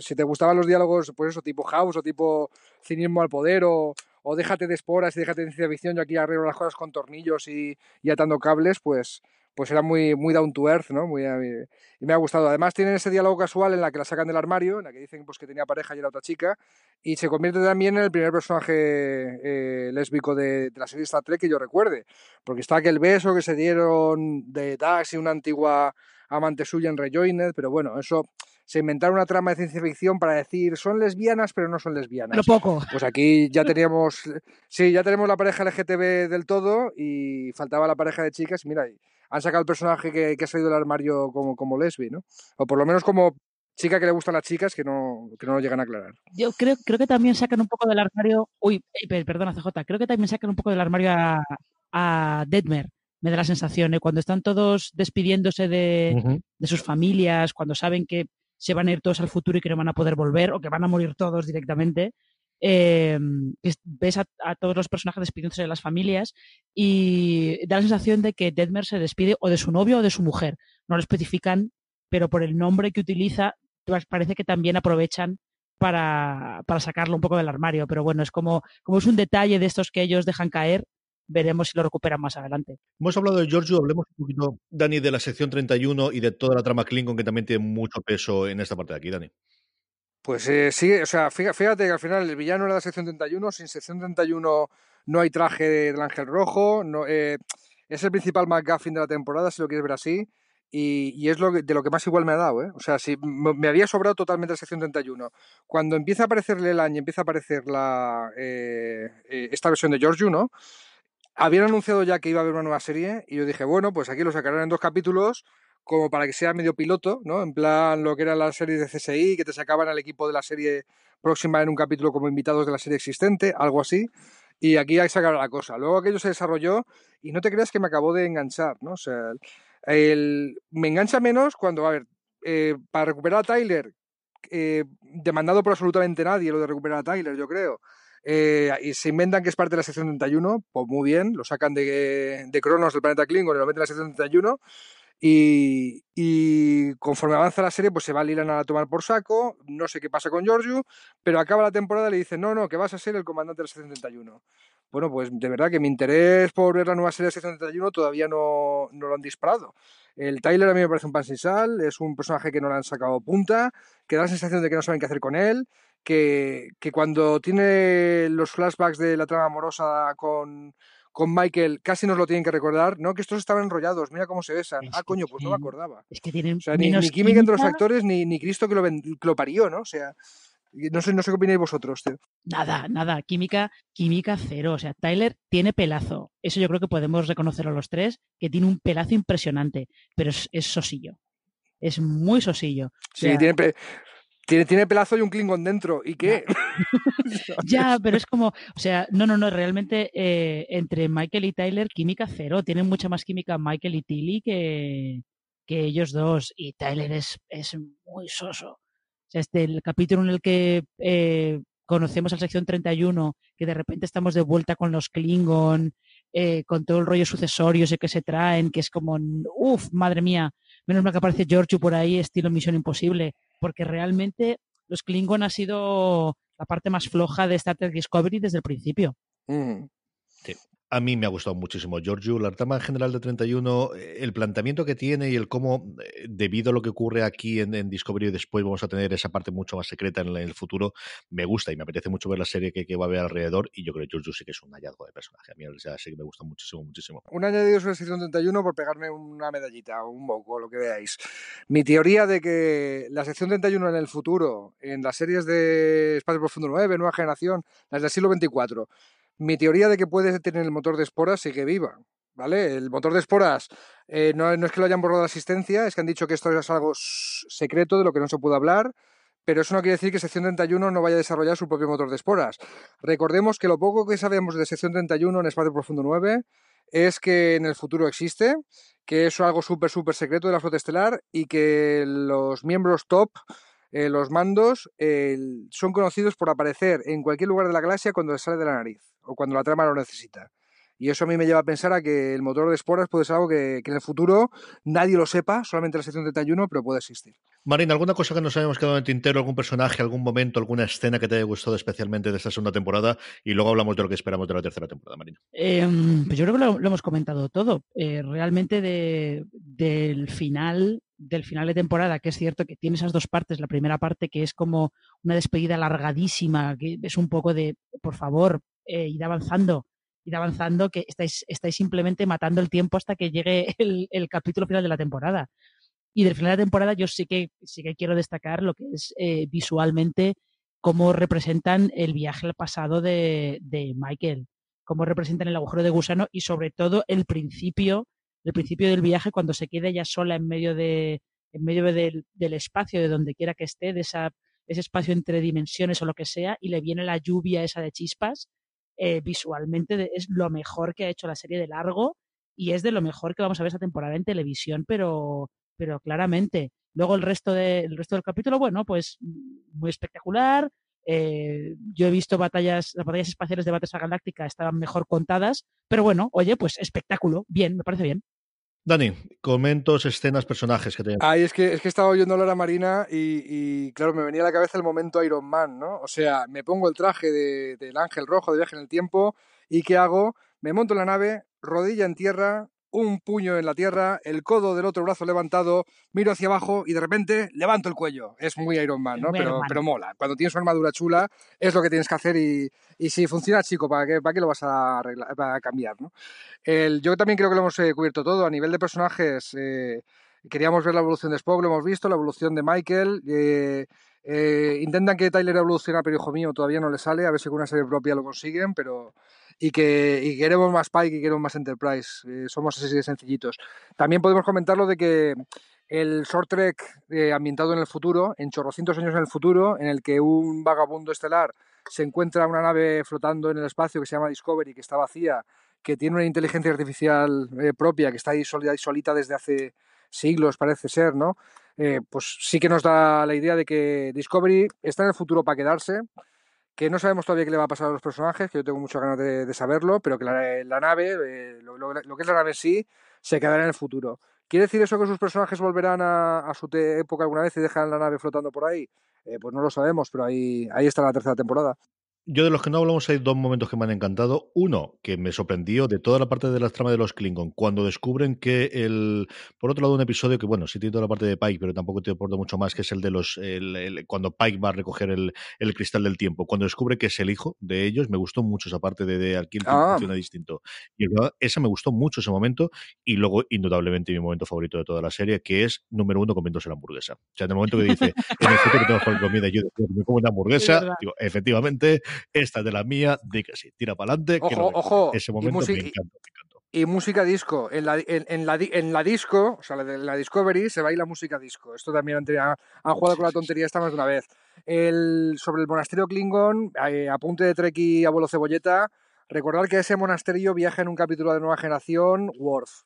si te gustaban los diálogos, pues eso, tipo House o tipo cinismo al poder o, o déjate de esporas y déjate de ciencia ficción, yo aquí arreglo las cosas con tornillos y, y atando cables, pues, pues era muy, muy down to earth, ¿no? Muy, y me ha gustado. Además tienen ese diálogo casual en la que la sacan del armario, en la que dicen pues, que tenía pareja y era otra chica, y se convierte también en el primer personaje eh, lésbico de, la serie Star Trek que yo recuerde, porque está aquel beso que se dieron de Dax y una antigua amante suya en Rejoined, pero bueno, eso se inventaron una trama de ciencia ficción para decir son lesbianas pero no son lesbianas. Pero poco. Pues aquí ya teníamos, sí, ya tenemos la pareja LGTB del todo y faltaba la pareja de chicas. Mira, han sacado el personaje que, ha salido del armario como, como lesbi, ¿no? O por lo menos como chica que le gustan las chicas que no, que no lo llegan a aclarar. Yo creo, creo que también sacan un poco del armario. Uy, eh, perdona, CJ. Creo que también sacan un poco del armario a, a Deadmer. Me da la sensación, ¿eh? cuando están todos despidiéndose de, de, sus familias, cuando saben que se van a ir todos al futuro y que no van a poder volver o que van a morir todos directamente. Eh, ves a, todos los personajes despidiéndose de las familias y da la sensación de que Deadmer se despide o de su novio o de su mujer. No lo especifican, pero por el nombre que utiliza, parece que también aprovechan para, para sacarlo un poco del armario. Pero bueno, es como, como es un detalle de estos que ellos dejan caer, veremos si lo recuperan más adelante. Hemos hablado de Giorgio, hablemos un poquito, Dani, de la sección 31 y de toda la trama Klingon que también tiene mucho peso en esta parte de aquí, Dani. Pues eh, sí, o sea, fíjate que al final el villano era la sección 31, sin sección 31 no hay traje del ángel rojo, no, eh, es el principal McGuffin de la temporada, si lo quieres ver así, y, es lo de lo que más igual me ha dado, ¿eh? O sea, si me había sobrado totalmente la sección 31. Cuando empieza a aparecer Leland y empieza a aparecer la, eh, esta versión de Georgiou, ¿no? Habían anunciado ya que iba a haber una nueva serie y yo dije, bueno, pues aquí lo sacarán en dos capítulos como para que sea medio piloto, ¿no? En plan lo que era la serie de CSI, que te sacaban al equipo de la serie próxima en un capítulo como invitados de la serie existente, algo así. Y aquí hay que sacar la cosa. Luego aquello se desarrolló y no te creas que me acabó de enganchar, ¿no? O sea, el, me engancha menos cuando, a ver, eh, para recuperar a Tyler, eh, demandado por absolutamente nadie lo de recuperar a Tyler, yo creo. Eh, y se inventan que es parte de la sección 31, pues muy bien, lo sacan de, de Cronos del planeta Klingon y lo meten en la sección 31. Y, conforme avanza la serie, pues se va Lilan a tomar por saco, no sé qué pasa con Giorgio, pero acaba la temporada y le dicen, no, no, que vas a ser el comandante de la 71. Bueno, pues de verdad que mi interés por ver la nueva serie de 71 todavía no, no lo han disparado. El Tyler a mí me parece un pan sin sal, es un personaje que no le han sacado punta, que da la sensación de que no saben qué hacer con él, que, que cuando tiene los flashbacks de la trama amorosa con, con Michael casi nos lo tienen que recordar, ¿no? Que estos estaban enrollados, mira cómo se besan. ah, coño, pues no me acordaba. Es que tienen o sea, ni, química, entre los actores, ni, ni Cristo que lo, lo, parió, ¿no? O sea, no sé, no sé qué opináis vosotros, tío. Nada, nada, química, química cero. O sea, Tyler tiene pelazo. Eso yo creo que podemos reconocerlo los tres, que tiene un pelazo impresionante, pero es, es sosillo. Es muy sosillo. sí, tiene, tiene, tiene pelazo y un Klingon dentro. ¿Y qué? ya, pero es como, o sea, no, no, no, realmente eh, entre Michael y Tyler, química cero. Tienen mucha más química Michael y Tilly que, que ellos dos. Y Tyler es, es muy soso. O sea, este, el capítulo en el que eh, conocemos a la sección 31, que de repente estamos de vuelta con los Klingon, eh, con todo el rollo sucesorio ese que se traen, que es como, uff, madre mía, menos mal que aparece Giorgio por ahí, estilo Misión Imposible porque realmente los Klingon ha sido la parte más floja de Star Trek Discovery desde el principio. Mm. Sí. A mí me ha gustado muchísimo Giorgio, la trama general de 31, eh, el planteamiento que tiene y el cómo, eh, debido a lo que ocurre aquí en, Discovery, después vamos a tener esa parte mucho más secreta en, el futuro, me gusta y me apetece mucho ver la serie que, va a haber alrededor y yo creo que Giorgio sí que es un hallazgo de personaje. A mí me gusta muchísimo, muchísimo. Un añadido sobre sección 31 por pegarme una medallita un moco, lo que veáis. Mi teoría de que la sección 31 en el futuro, en las series de Espacio Profundo 9, Nueva Generación, las del siglo 24, mi teoría de que puede tener el motor de esporas sigue viva. ¿Vale? El motor de esporas eh, no, es que lo hayan borrado la asistencia, es que han dicho que esto es algo secreto de lo que no se puede hablar, pero eso no quiere decir que sección 31 no vaya a desarrollar su propio motor de esporas. Recordemos que lo poco que sabemos de sección 31 en Espacio Profundo 9 es que en el futuro existe, que es algo súper, súper secreto de la flota estelar y que los miembros top eh, los mandos son conocidos por aparecer en cualquier lugar de la galaxia cuando sale de la nariz o cuando la trama lo necesita. Y eso a mí me lleva a pensar a que el motor de esporas puede ser algo que, en el futuro nadie lo sepa, solamente la sección 31, pero puede existir. Marina, ¿alguna cosa que nos hayamos quedado en el tintero, algún personaje, algún momento, alguna escena que te haya gustado especialmente de esta segunda temporada? Y luego hablamos de lo que esperamos de la tercera temporada, Marina. Em, pues yo creo que lo, hemos comentado todo. Eh, realmente del final del final de temporada, que es cierto que tiene esas dos partes, la primera parte que es como una despedida largadísima, que es un poco de, por favor, eh, ir avanzando, ir avanzando, que estáis, estáis simplemente matando el tiempo hasta que llegue el, capítulo final de la temporada. Y del final de la temporada yo sí que, sí que quiero destacar lo que es eh, visualmente cómo representan el viaje al pasado de, de Michael, cómo representan el agujero de gusano y sobre todo el principio el principio del viaje cuando se queda ella sola en medio de en medio del, espacio de donde quiera que esté de esa ese espacio entre dimensiones o lo que sea y le viene la lluvia esa de chispas eh, visualmente es lo mejor que ha hecho la serie de largo y es de lo mejor que vamos a ver esta temporada en televisión pero pero claramente luego el resto de, el resto del capítulo bueno pues muy espectacular eh, yo he visto batallas, las batallas espaciales de Battlestar Galáctica estaban mejor contadas, pero bueno, oye, pues espectáculo, bien, me parece bien. Dani, comentos, escenas, personajes que te. Ay, es que, es que estaba oyendo a Marina y, claro, me venía a la cabeza el momento Iron Man, ¿no? O sea, me pongo el traje del ángel rojo de viaje en el tiempo y ¿qué hago? me monto en la nave, rodilla en tierra, un puño en la tierra, el codo del otro brazo levantado, miro hacia abajo y de repente levanto el cuello. Es muy Iron Man, ¿no? Pero, pero mola. Cuando tienes una armadura chula, es lo que tienes que hacer y, y si funciona, chico, ¿para qué, para qué lo vas a, arreglar, cambiar, ¿no? El, yo también creo que lo hemos eh, cubierto todo. A nivel de personajes, eh, queríamos ver la evolución de Spock, lo hemos visto, la evolución de Michael. Eh, eh, intentan que Tyler evolucione, pero hijo mío, todavía no le sale. A ver si con una serie propia lo consiguen, pero y que y queremos más Pike y queremos más Enterprise. Eh, somos así de sencillitos. También podemos comentarlo de que el short trek eh, ambientado en el futuro, en chorrocientos años en el futuro, en el que un vagabundo estelar se encuentra una nave flotando en el espacio que se llama Discovery, que está vacía, que tiene una inteligencia artificial eh, propia, que está ahí solita desde hace siglos, parece ser, ¿no? Eh, pues sí que nos da la idea de que Discovery está en el futuro para quedarse, que no sabemos todavía qué le va a pasar a los personajes, que yo tengo muchas ganas de, saberlo, pero que la, nave, eh, lo, que es la nave sí, se quedará en el futuro. ¿Quiere decir eso que sus personajes volverán a, su época alguna vez y dejan la nave flotando por ahí? Eh, pues no lo sabemos, pero ahí, ahí está la tercera temporada. Yo de los que no hablamos hay dos momentos que me han encantado. Uno, que me sorprendió de toda la parte de la trama de los Klingon, cuando descubren que el... Por otro lado, un episodio que, bueno, sí tiene toda la parte de Pike, pero tampoco te aporta mucho más, que es el de los... El, el, cuando Pike va a recoger el, el, cristal del tiempo. Cuando descubre que es el hijo de ellos, me gustó mucho esa parte de, de el tiempo ah. funciona distinto. Y esa me gustó mucho ese momento. Y luego, indudablemente, mi momento favorito de toda la serie, que es, número uno, comiéndose la hamburguesa. O sea, en el momento que dice, en el futuro tengo que comer comida, yo me como una hamburguesa, digo, efectivamente, esta es de la mía, di que sí, tira para adelante. Ojo, ojo. Ese momento me encanta, me. Y música disco. En la, en, en, la, en la disco, o sea, de, la Discovery, se baila música disco. Esto también han, han jugado con la tontería esta más de una vez. El, sobre el monasterio Klingon, eh, apunte de Trek abuelo cebolleta, recordar que ese monasterio viaja en un capítulo de Nueva Generación, Worf,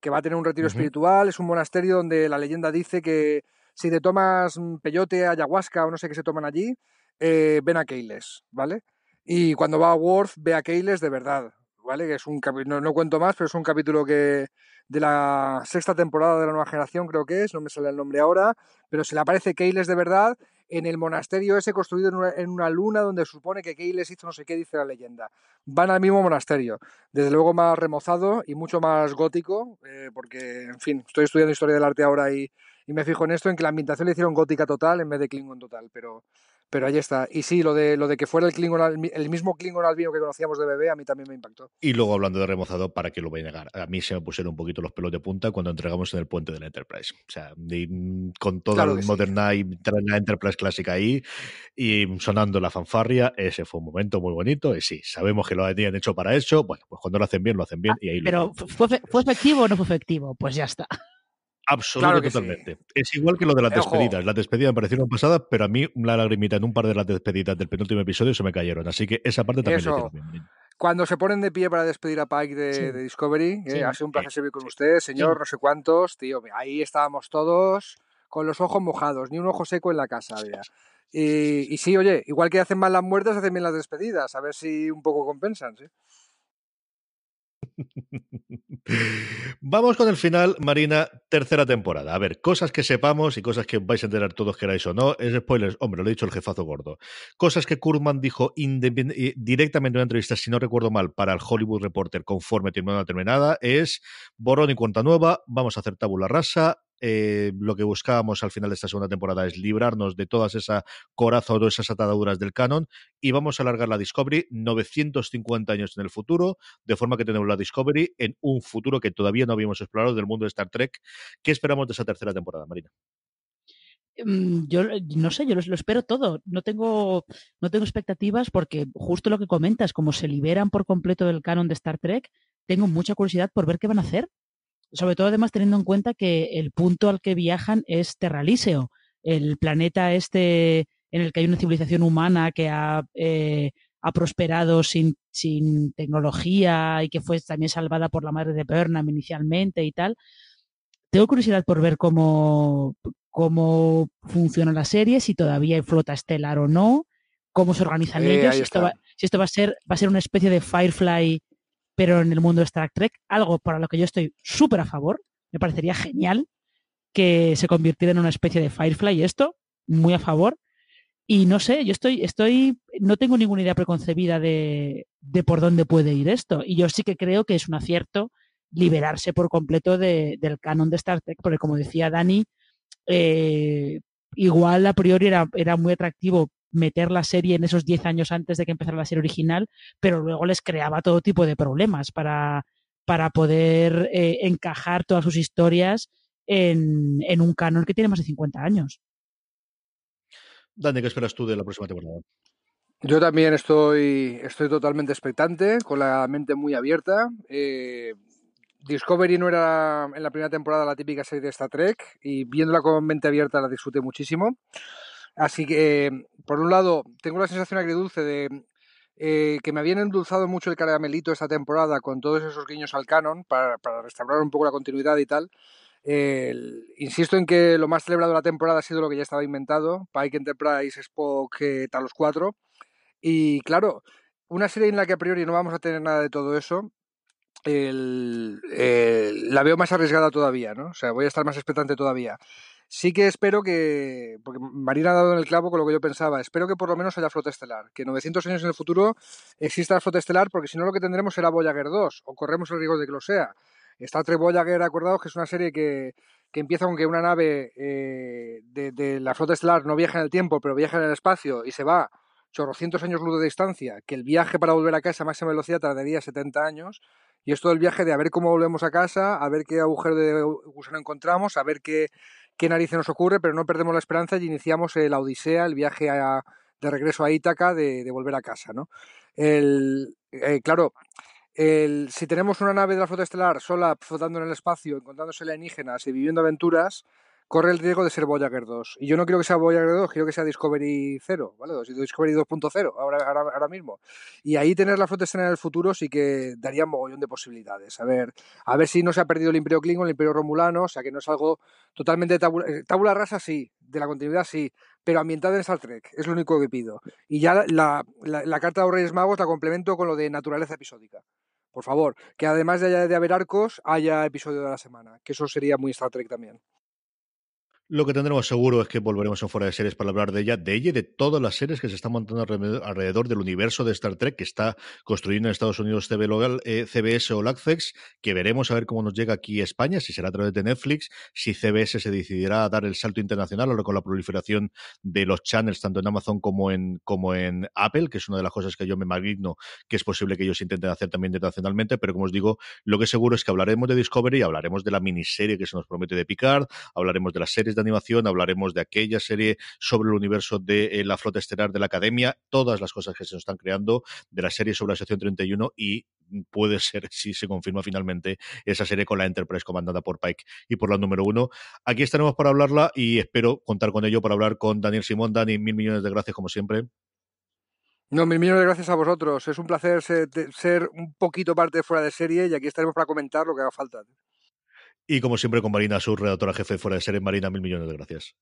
que va a tener un retiro uh -huh. espiritual. Es un monasterio donde la leyenda dice que si te tomas peyote, ayahuasca o no sé qué se toman allí, eh, ven a Keyles, ¿vale? Y cuando va a Worf, ve a Keyles de verdad, ¿vale? Que es un no, no, cuento más, pero es un capítulo que de la sexta temporada de la nueva generación, creo que es, no me sale el nombre ahora, pero se le aparece Keyles de verdad en el monasterio ese construido en una, luna donde supone que Keyles hizo no sé qué, dice la leyenda. Van al mismo monasterio, desde luego más remozado y mucho más gótico, eh, porque, en fin, estoy estudiando historia del arte ahora y, y me fijo en esto, en que la ambientación le hicieron gótica total en vez de Klingon total, pero pero ahí está. Y sí, lo de, lo de que fuera el Klingon, el mismo Klingon albino que conocíamos de bebé, a mí también me impactó. Y luego hablando de remozado, para que lo voy a negar, a mí se me pusieron un poquito los pelos de punta cuando entregamos en el puente de la Enterprise. O sea, con todo claro el Modern Night, sí. la Enterprise clásica ahí y sonando la fanfarria, ese fue un momento muy bonito. Y sí, sabemos que lo habían hecho para eso. Bueno, pues cuando lo hacen bien, lo hacen bien. Y ahí Pero, lo ¿fue, ¿fue efectivo o no fue efectivo? Pues ya está. Absolutamente, claro totalmente. Sí. Es igual que lo de las despedidas. Las despedidas me parecieron pasadas, pero a mí la lagrimita en un par de las despedidas del penúltimo episodio se me cayeron. Así que esa parte también Eso. Bien. Cuando se ponen de pie para despedir a Pike de, sí. de Discovery, sí. eh, ha sido un placer servir con usted, señor, no sé cuántos, tío. Ahí estábamos todos con los ojos mojados, ni un ojo seco en la casa había. Y, y, sí, oye, igual que hacen mal las muertes, hacen bien las despedidas, a ver si un poco compensan, ¿sí? Vamos con el final, Marina, tercera temporada. A ver, cosas que sepamos y cosas que vais a enterar todos queráis o no. Es spoilers, hombre, lo he dicho el jefazo gordo. Cosas que Kurman dijo directamente en una entrevista, si no recuerdo mal, para el Hollywood Reporter conforme terminó una terminada, es borrón y cuenta nueva, vamos a hacer tabula rasa, eh, lo que buscábamos al final de esta segunda temporada es librarnos de todas esa coraza o esas ataduras del canon y vamos a alargar la Discovery 950 años en el futuro, de forma que tenemos la Discovery en un futuro que todavía no habíamos explorado del mundo de Star Trek. ¿Qué esperamos de esa tercera temporada, Marina? yo no sé, yo lo, lo, espero todo. No tengo, no tengo expectativas porque justo lo que comentas, como se liberan por completo del canon de Star Trek, tengo mucha curiosidad por ver qué van a hacer sobre todo además teniendo en cuenta que el punto al que viajan es Terralíseo, el planeta este en el que hay una civilización humana que ha, eh, ha prosperado sin, sin, tecnología y que fue también salvada por la madre de Burnham inicialmente y tal. Tengo curiosidad por ver cómo, cómo funciona la serie, si todavía hay flota estelar o no, cómo se organizan eh, ellos, si esto, va, si esto, va, a ser, va a ser una especie de Firefly pero en el mundo de Star Trek, algo para lo que yo estoy súper a favor, me parecería genial que se convirtiera en una especie de Firefly esto, muy a favor. Y no sé, yo estoy, estoy, no tengo ninguna idea preconcebida de, de por dónde puede ir esto. Y yo sí que creo que es un acierto liberarse por completo de, del canon de Star Trek, porque como decía Dani, eh, igual a priori era, era muy atractivo meter la serie en esos 10 años antes de que empezara la serie original, pero luego les creaba todo tipo de problemas para, para poder eh, encajar todas sus historias en, en, un canon que tiene más de 50 años. Dani, ¿qué esperas tú de la próxima temporada? Yo también estoy, estoy totalmente expectante, con la mente muy abierta. Eh, Discovery no era en la primera temporada la típica serie de Star Trek y viéndola con mente abierta la disfruté muchísimo. Así que, por un lado, tengo la sensación agridulce de eh, que me habían endulzado mucho el caramelito esta temporada con todos esos guiños al canon para, restaurar un poco la continuidad y tal. Eh, insisto en que lo más celebrado de la temporada ha sido lo que ya estaba inventado, Pike Enterprise, Spock, eh, tal los cuatro. Y claro, una serie en la que a priori no vamos a tener nada de todo eso, el, la veo más arriesgada todavía, ¿no? O sea, voy a estar más expectante todavía. Sí que espero que, porque Marina ha dado en el clavo con lo que yo pensaba, espero que por lo menos haya flota estelar, que 900 años en el futuro exista flota estelar, porque si no lo que tendremos será Voyager 2, o corremos el riesgo de que lo sea. Star Trek Voyager, acordados que es una serie que, que empieza con que una nave eh, de, de, la flota estelar no viaja en el tiempo, pero viaja en el espacio y se va chorrocientos años luz de distancia, que el viaje para volver a casa a máxima velocidad tardaría 70 años, y es todo el viaje de a ver cómo volvemos a casa, a ver qué agujero de gusano encontramos, a ver qué, qué narices nos ocurre, pero no perdemos la esperanza y iniciamos la odisea, el viaje a, de regreso a Ítaca de, volver a casa, ¿no? El, eh, claro, el, si tenemos una nave de la flota estelar sola flotando en el espacio, encontrándose alienígenas y viviendo aventuras, corre el riesgo de ser Voyager 2. Y yo no quiero que sea Voyager 2, quiero que sea Discovery 0, ¿vale? Discovery 2.0 ahora, ahora, ahora, mismo. Y ahí tener la flota estelar en el futuro sí que daría un mogollón de posibilidades. A ver, a ver si no se ha perdido el Imperio Klingon, el Imperio Romulano, o sea que no es algo totalmente tabula, eh, rasa, sí, de la continuidad sí, pero ambientada en Star Trek, es lo único que pido. Y ya la carta de los Reyes Magos la complemento con lo de naturaleza episódica por favor, que además de, de haber arcos, haya episodio de la semana, que eso sería muy Star Trek también. Lo que tendremos seguro es que volveremos en fuera de series para hablar de ella, de ella y de todas las series que se están montando alrededor del universo de Star Trek que está construyendo en Estados Unidos CB local, eh, CBS o Laccex, que veremos a ver cómo nos llega aquí a España, si será a través de Netflix, si CBS se decidirá a dar el salto internacional ahora con la proliferación de los channels tanto en Amazon como en, como en Apple, que es una de las cosas que yo me maligno, que es posible que ellos intenten hacer también internacionalmente, pero como os digo, lo que seguro es que hablaremos de Discovery, hablaremos de la miniserie que se nos promete de Picard, hablaremos de las series de animación, hablaremos de aquella serie sobre el universo de eh, la flota estelar de la Academia, todas las cosas que se nos están creando, de la serie sobre la sección 31 y puede ser, si se confirma finalmente, esa serie con la Enterprise comandada por Pike y por la número uno. Aquí estaremos para hablarla y espero contar con ello para hablar con Daniel Simón. Dani, mil millones de gracias como siempre. No, mil millones de gracias a vosotros. Es un placer ser, ser, un poquito parte fuera de serie y aquí estaremos para comentar lo que haga falta. Y como siempre con Marina, su redactora jefe fuera de serie, Marina, mil millones de gracias.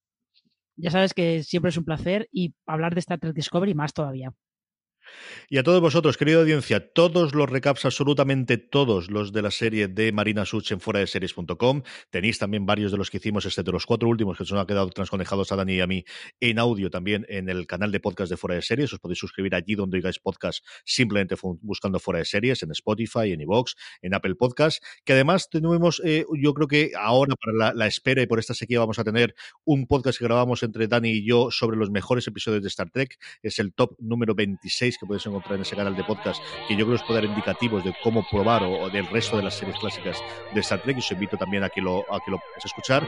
Ya sabes que siempre es un placer y hablar de Star Trek Discovery más todavía. Y a todos vosotros, querida audiencia, todos los recaps, absolutamente todos los de la serie de Marina Such en fuera de series.com. Tenéis también varios de los que hicimos, excepto los cuatro últimos que se nos han quedado transconejados a Dani y a mí en audio también en el canal de podcast de fuera de series. Os podéis suscribir allí donde oigáis podcast simplemente buscando fuera de series, en Spotify, en iVoox, en Apple Podcast. Que además tenemos, eh, yo creo que ahora para la, la, espera y por esta sequía vamos a tener un podcast que grabamos entre Dani y yo sobre los mejores episodios de Star Trek. Es el top número 26 que podéis encontrar en ese canal de podcast, que yo creo os puede dar indicativos de cómo probar o, o, del resto de las series clásicas de Star Trek. Y os invito también a que lo, a que lo podáis escuchar.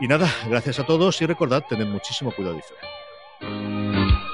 Y nada, gracias a todos y recordad, tened muchísimo cuidado y fe.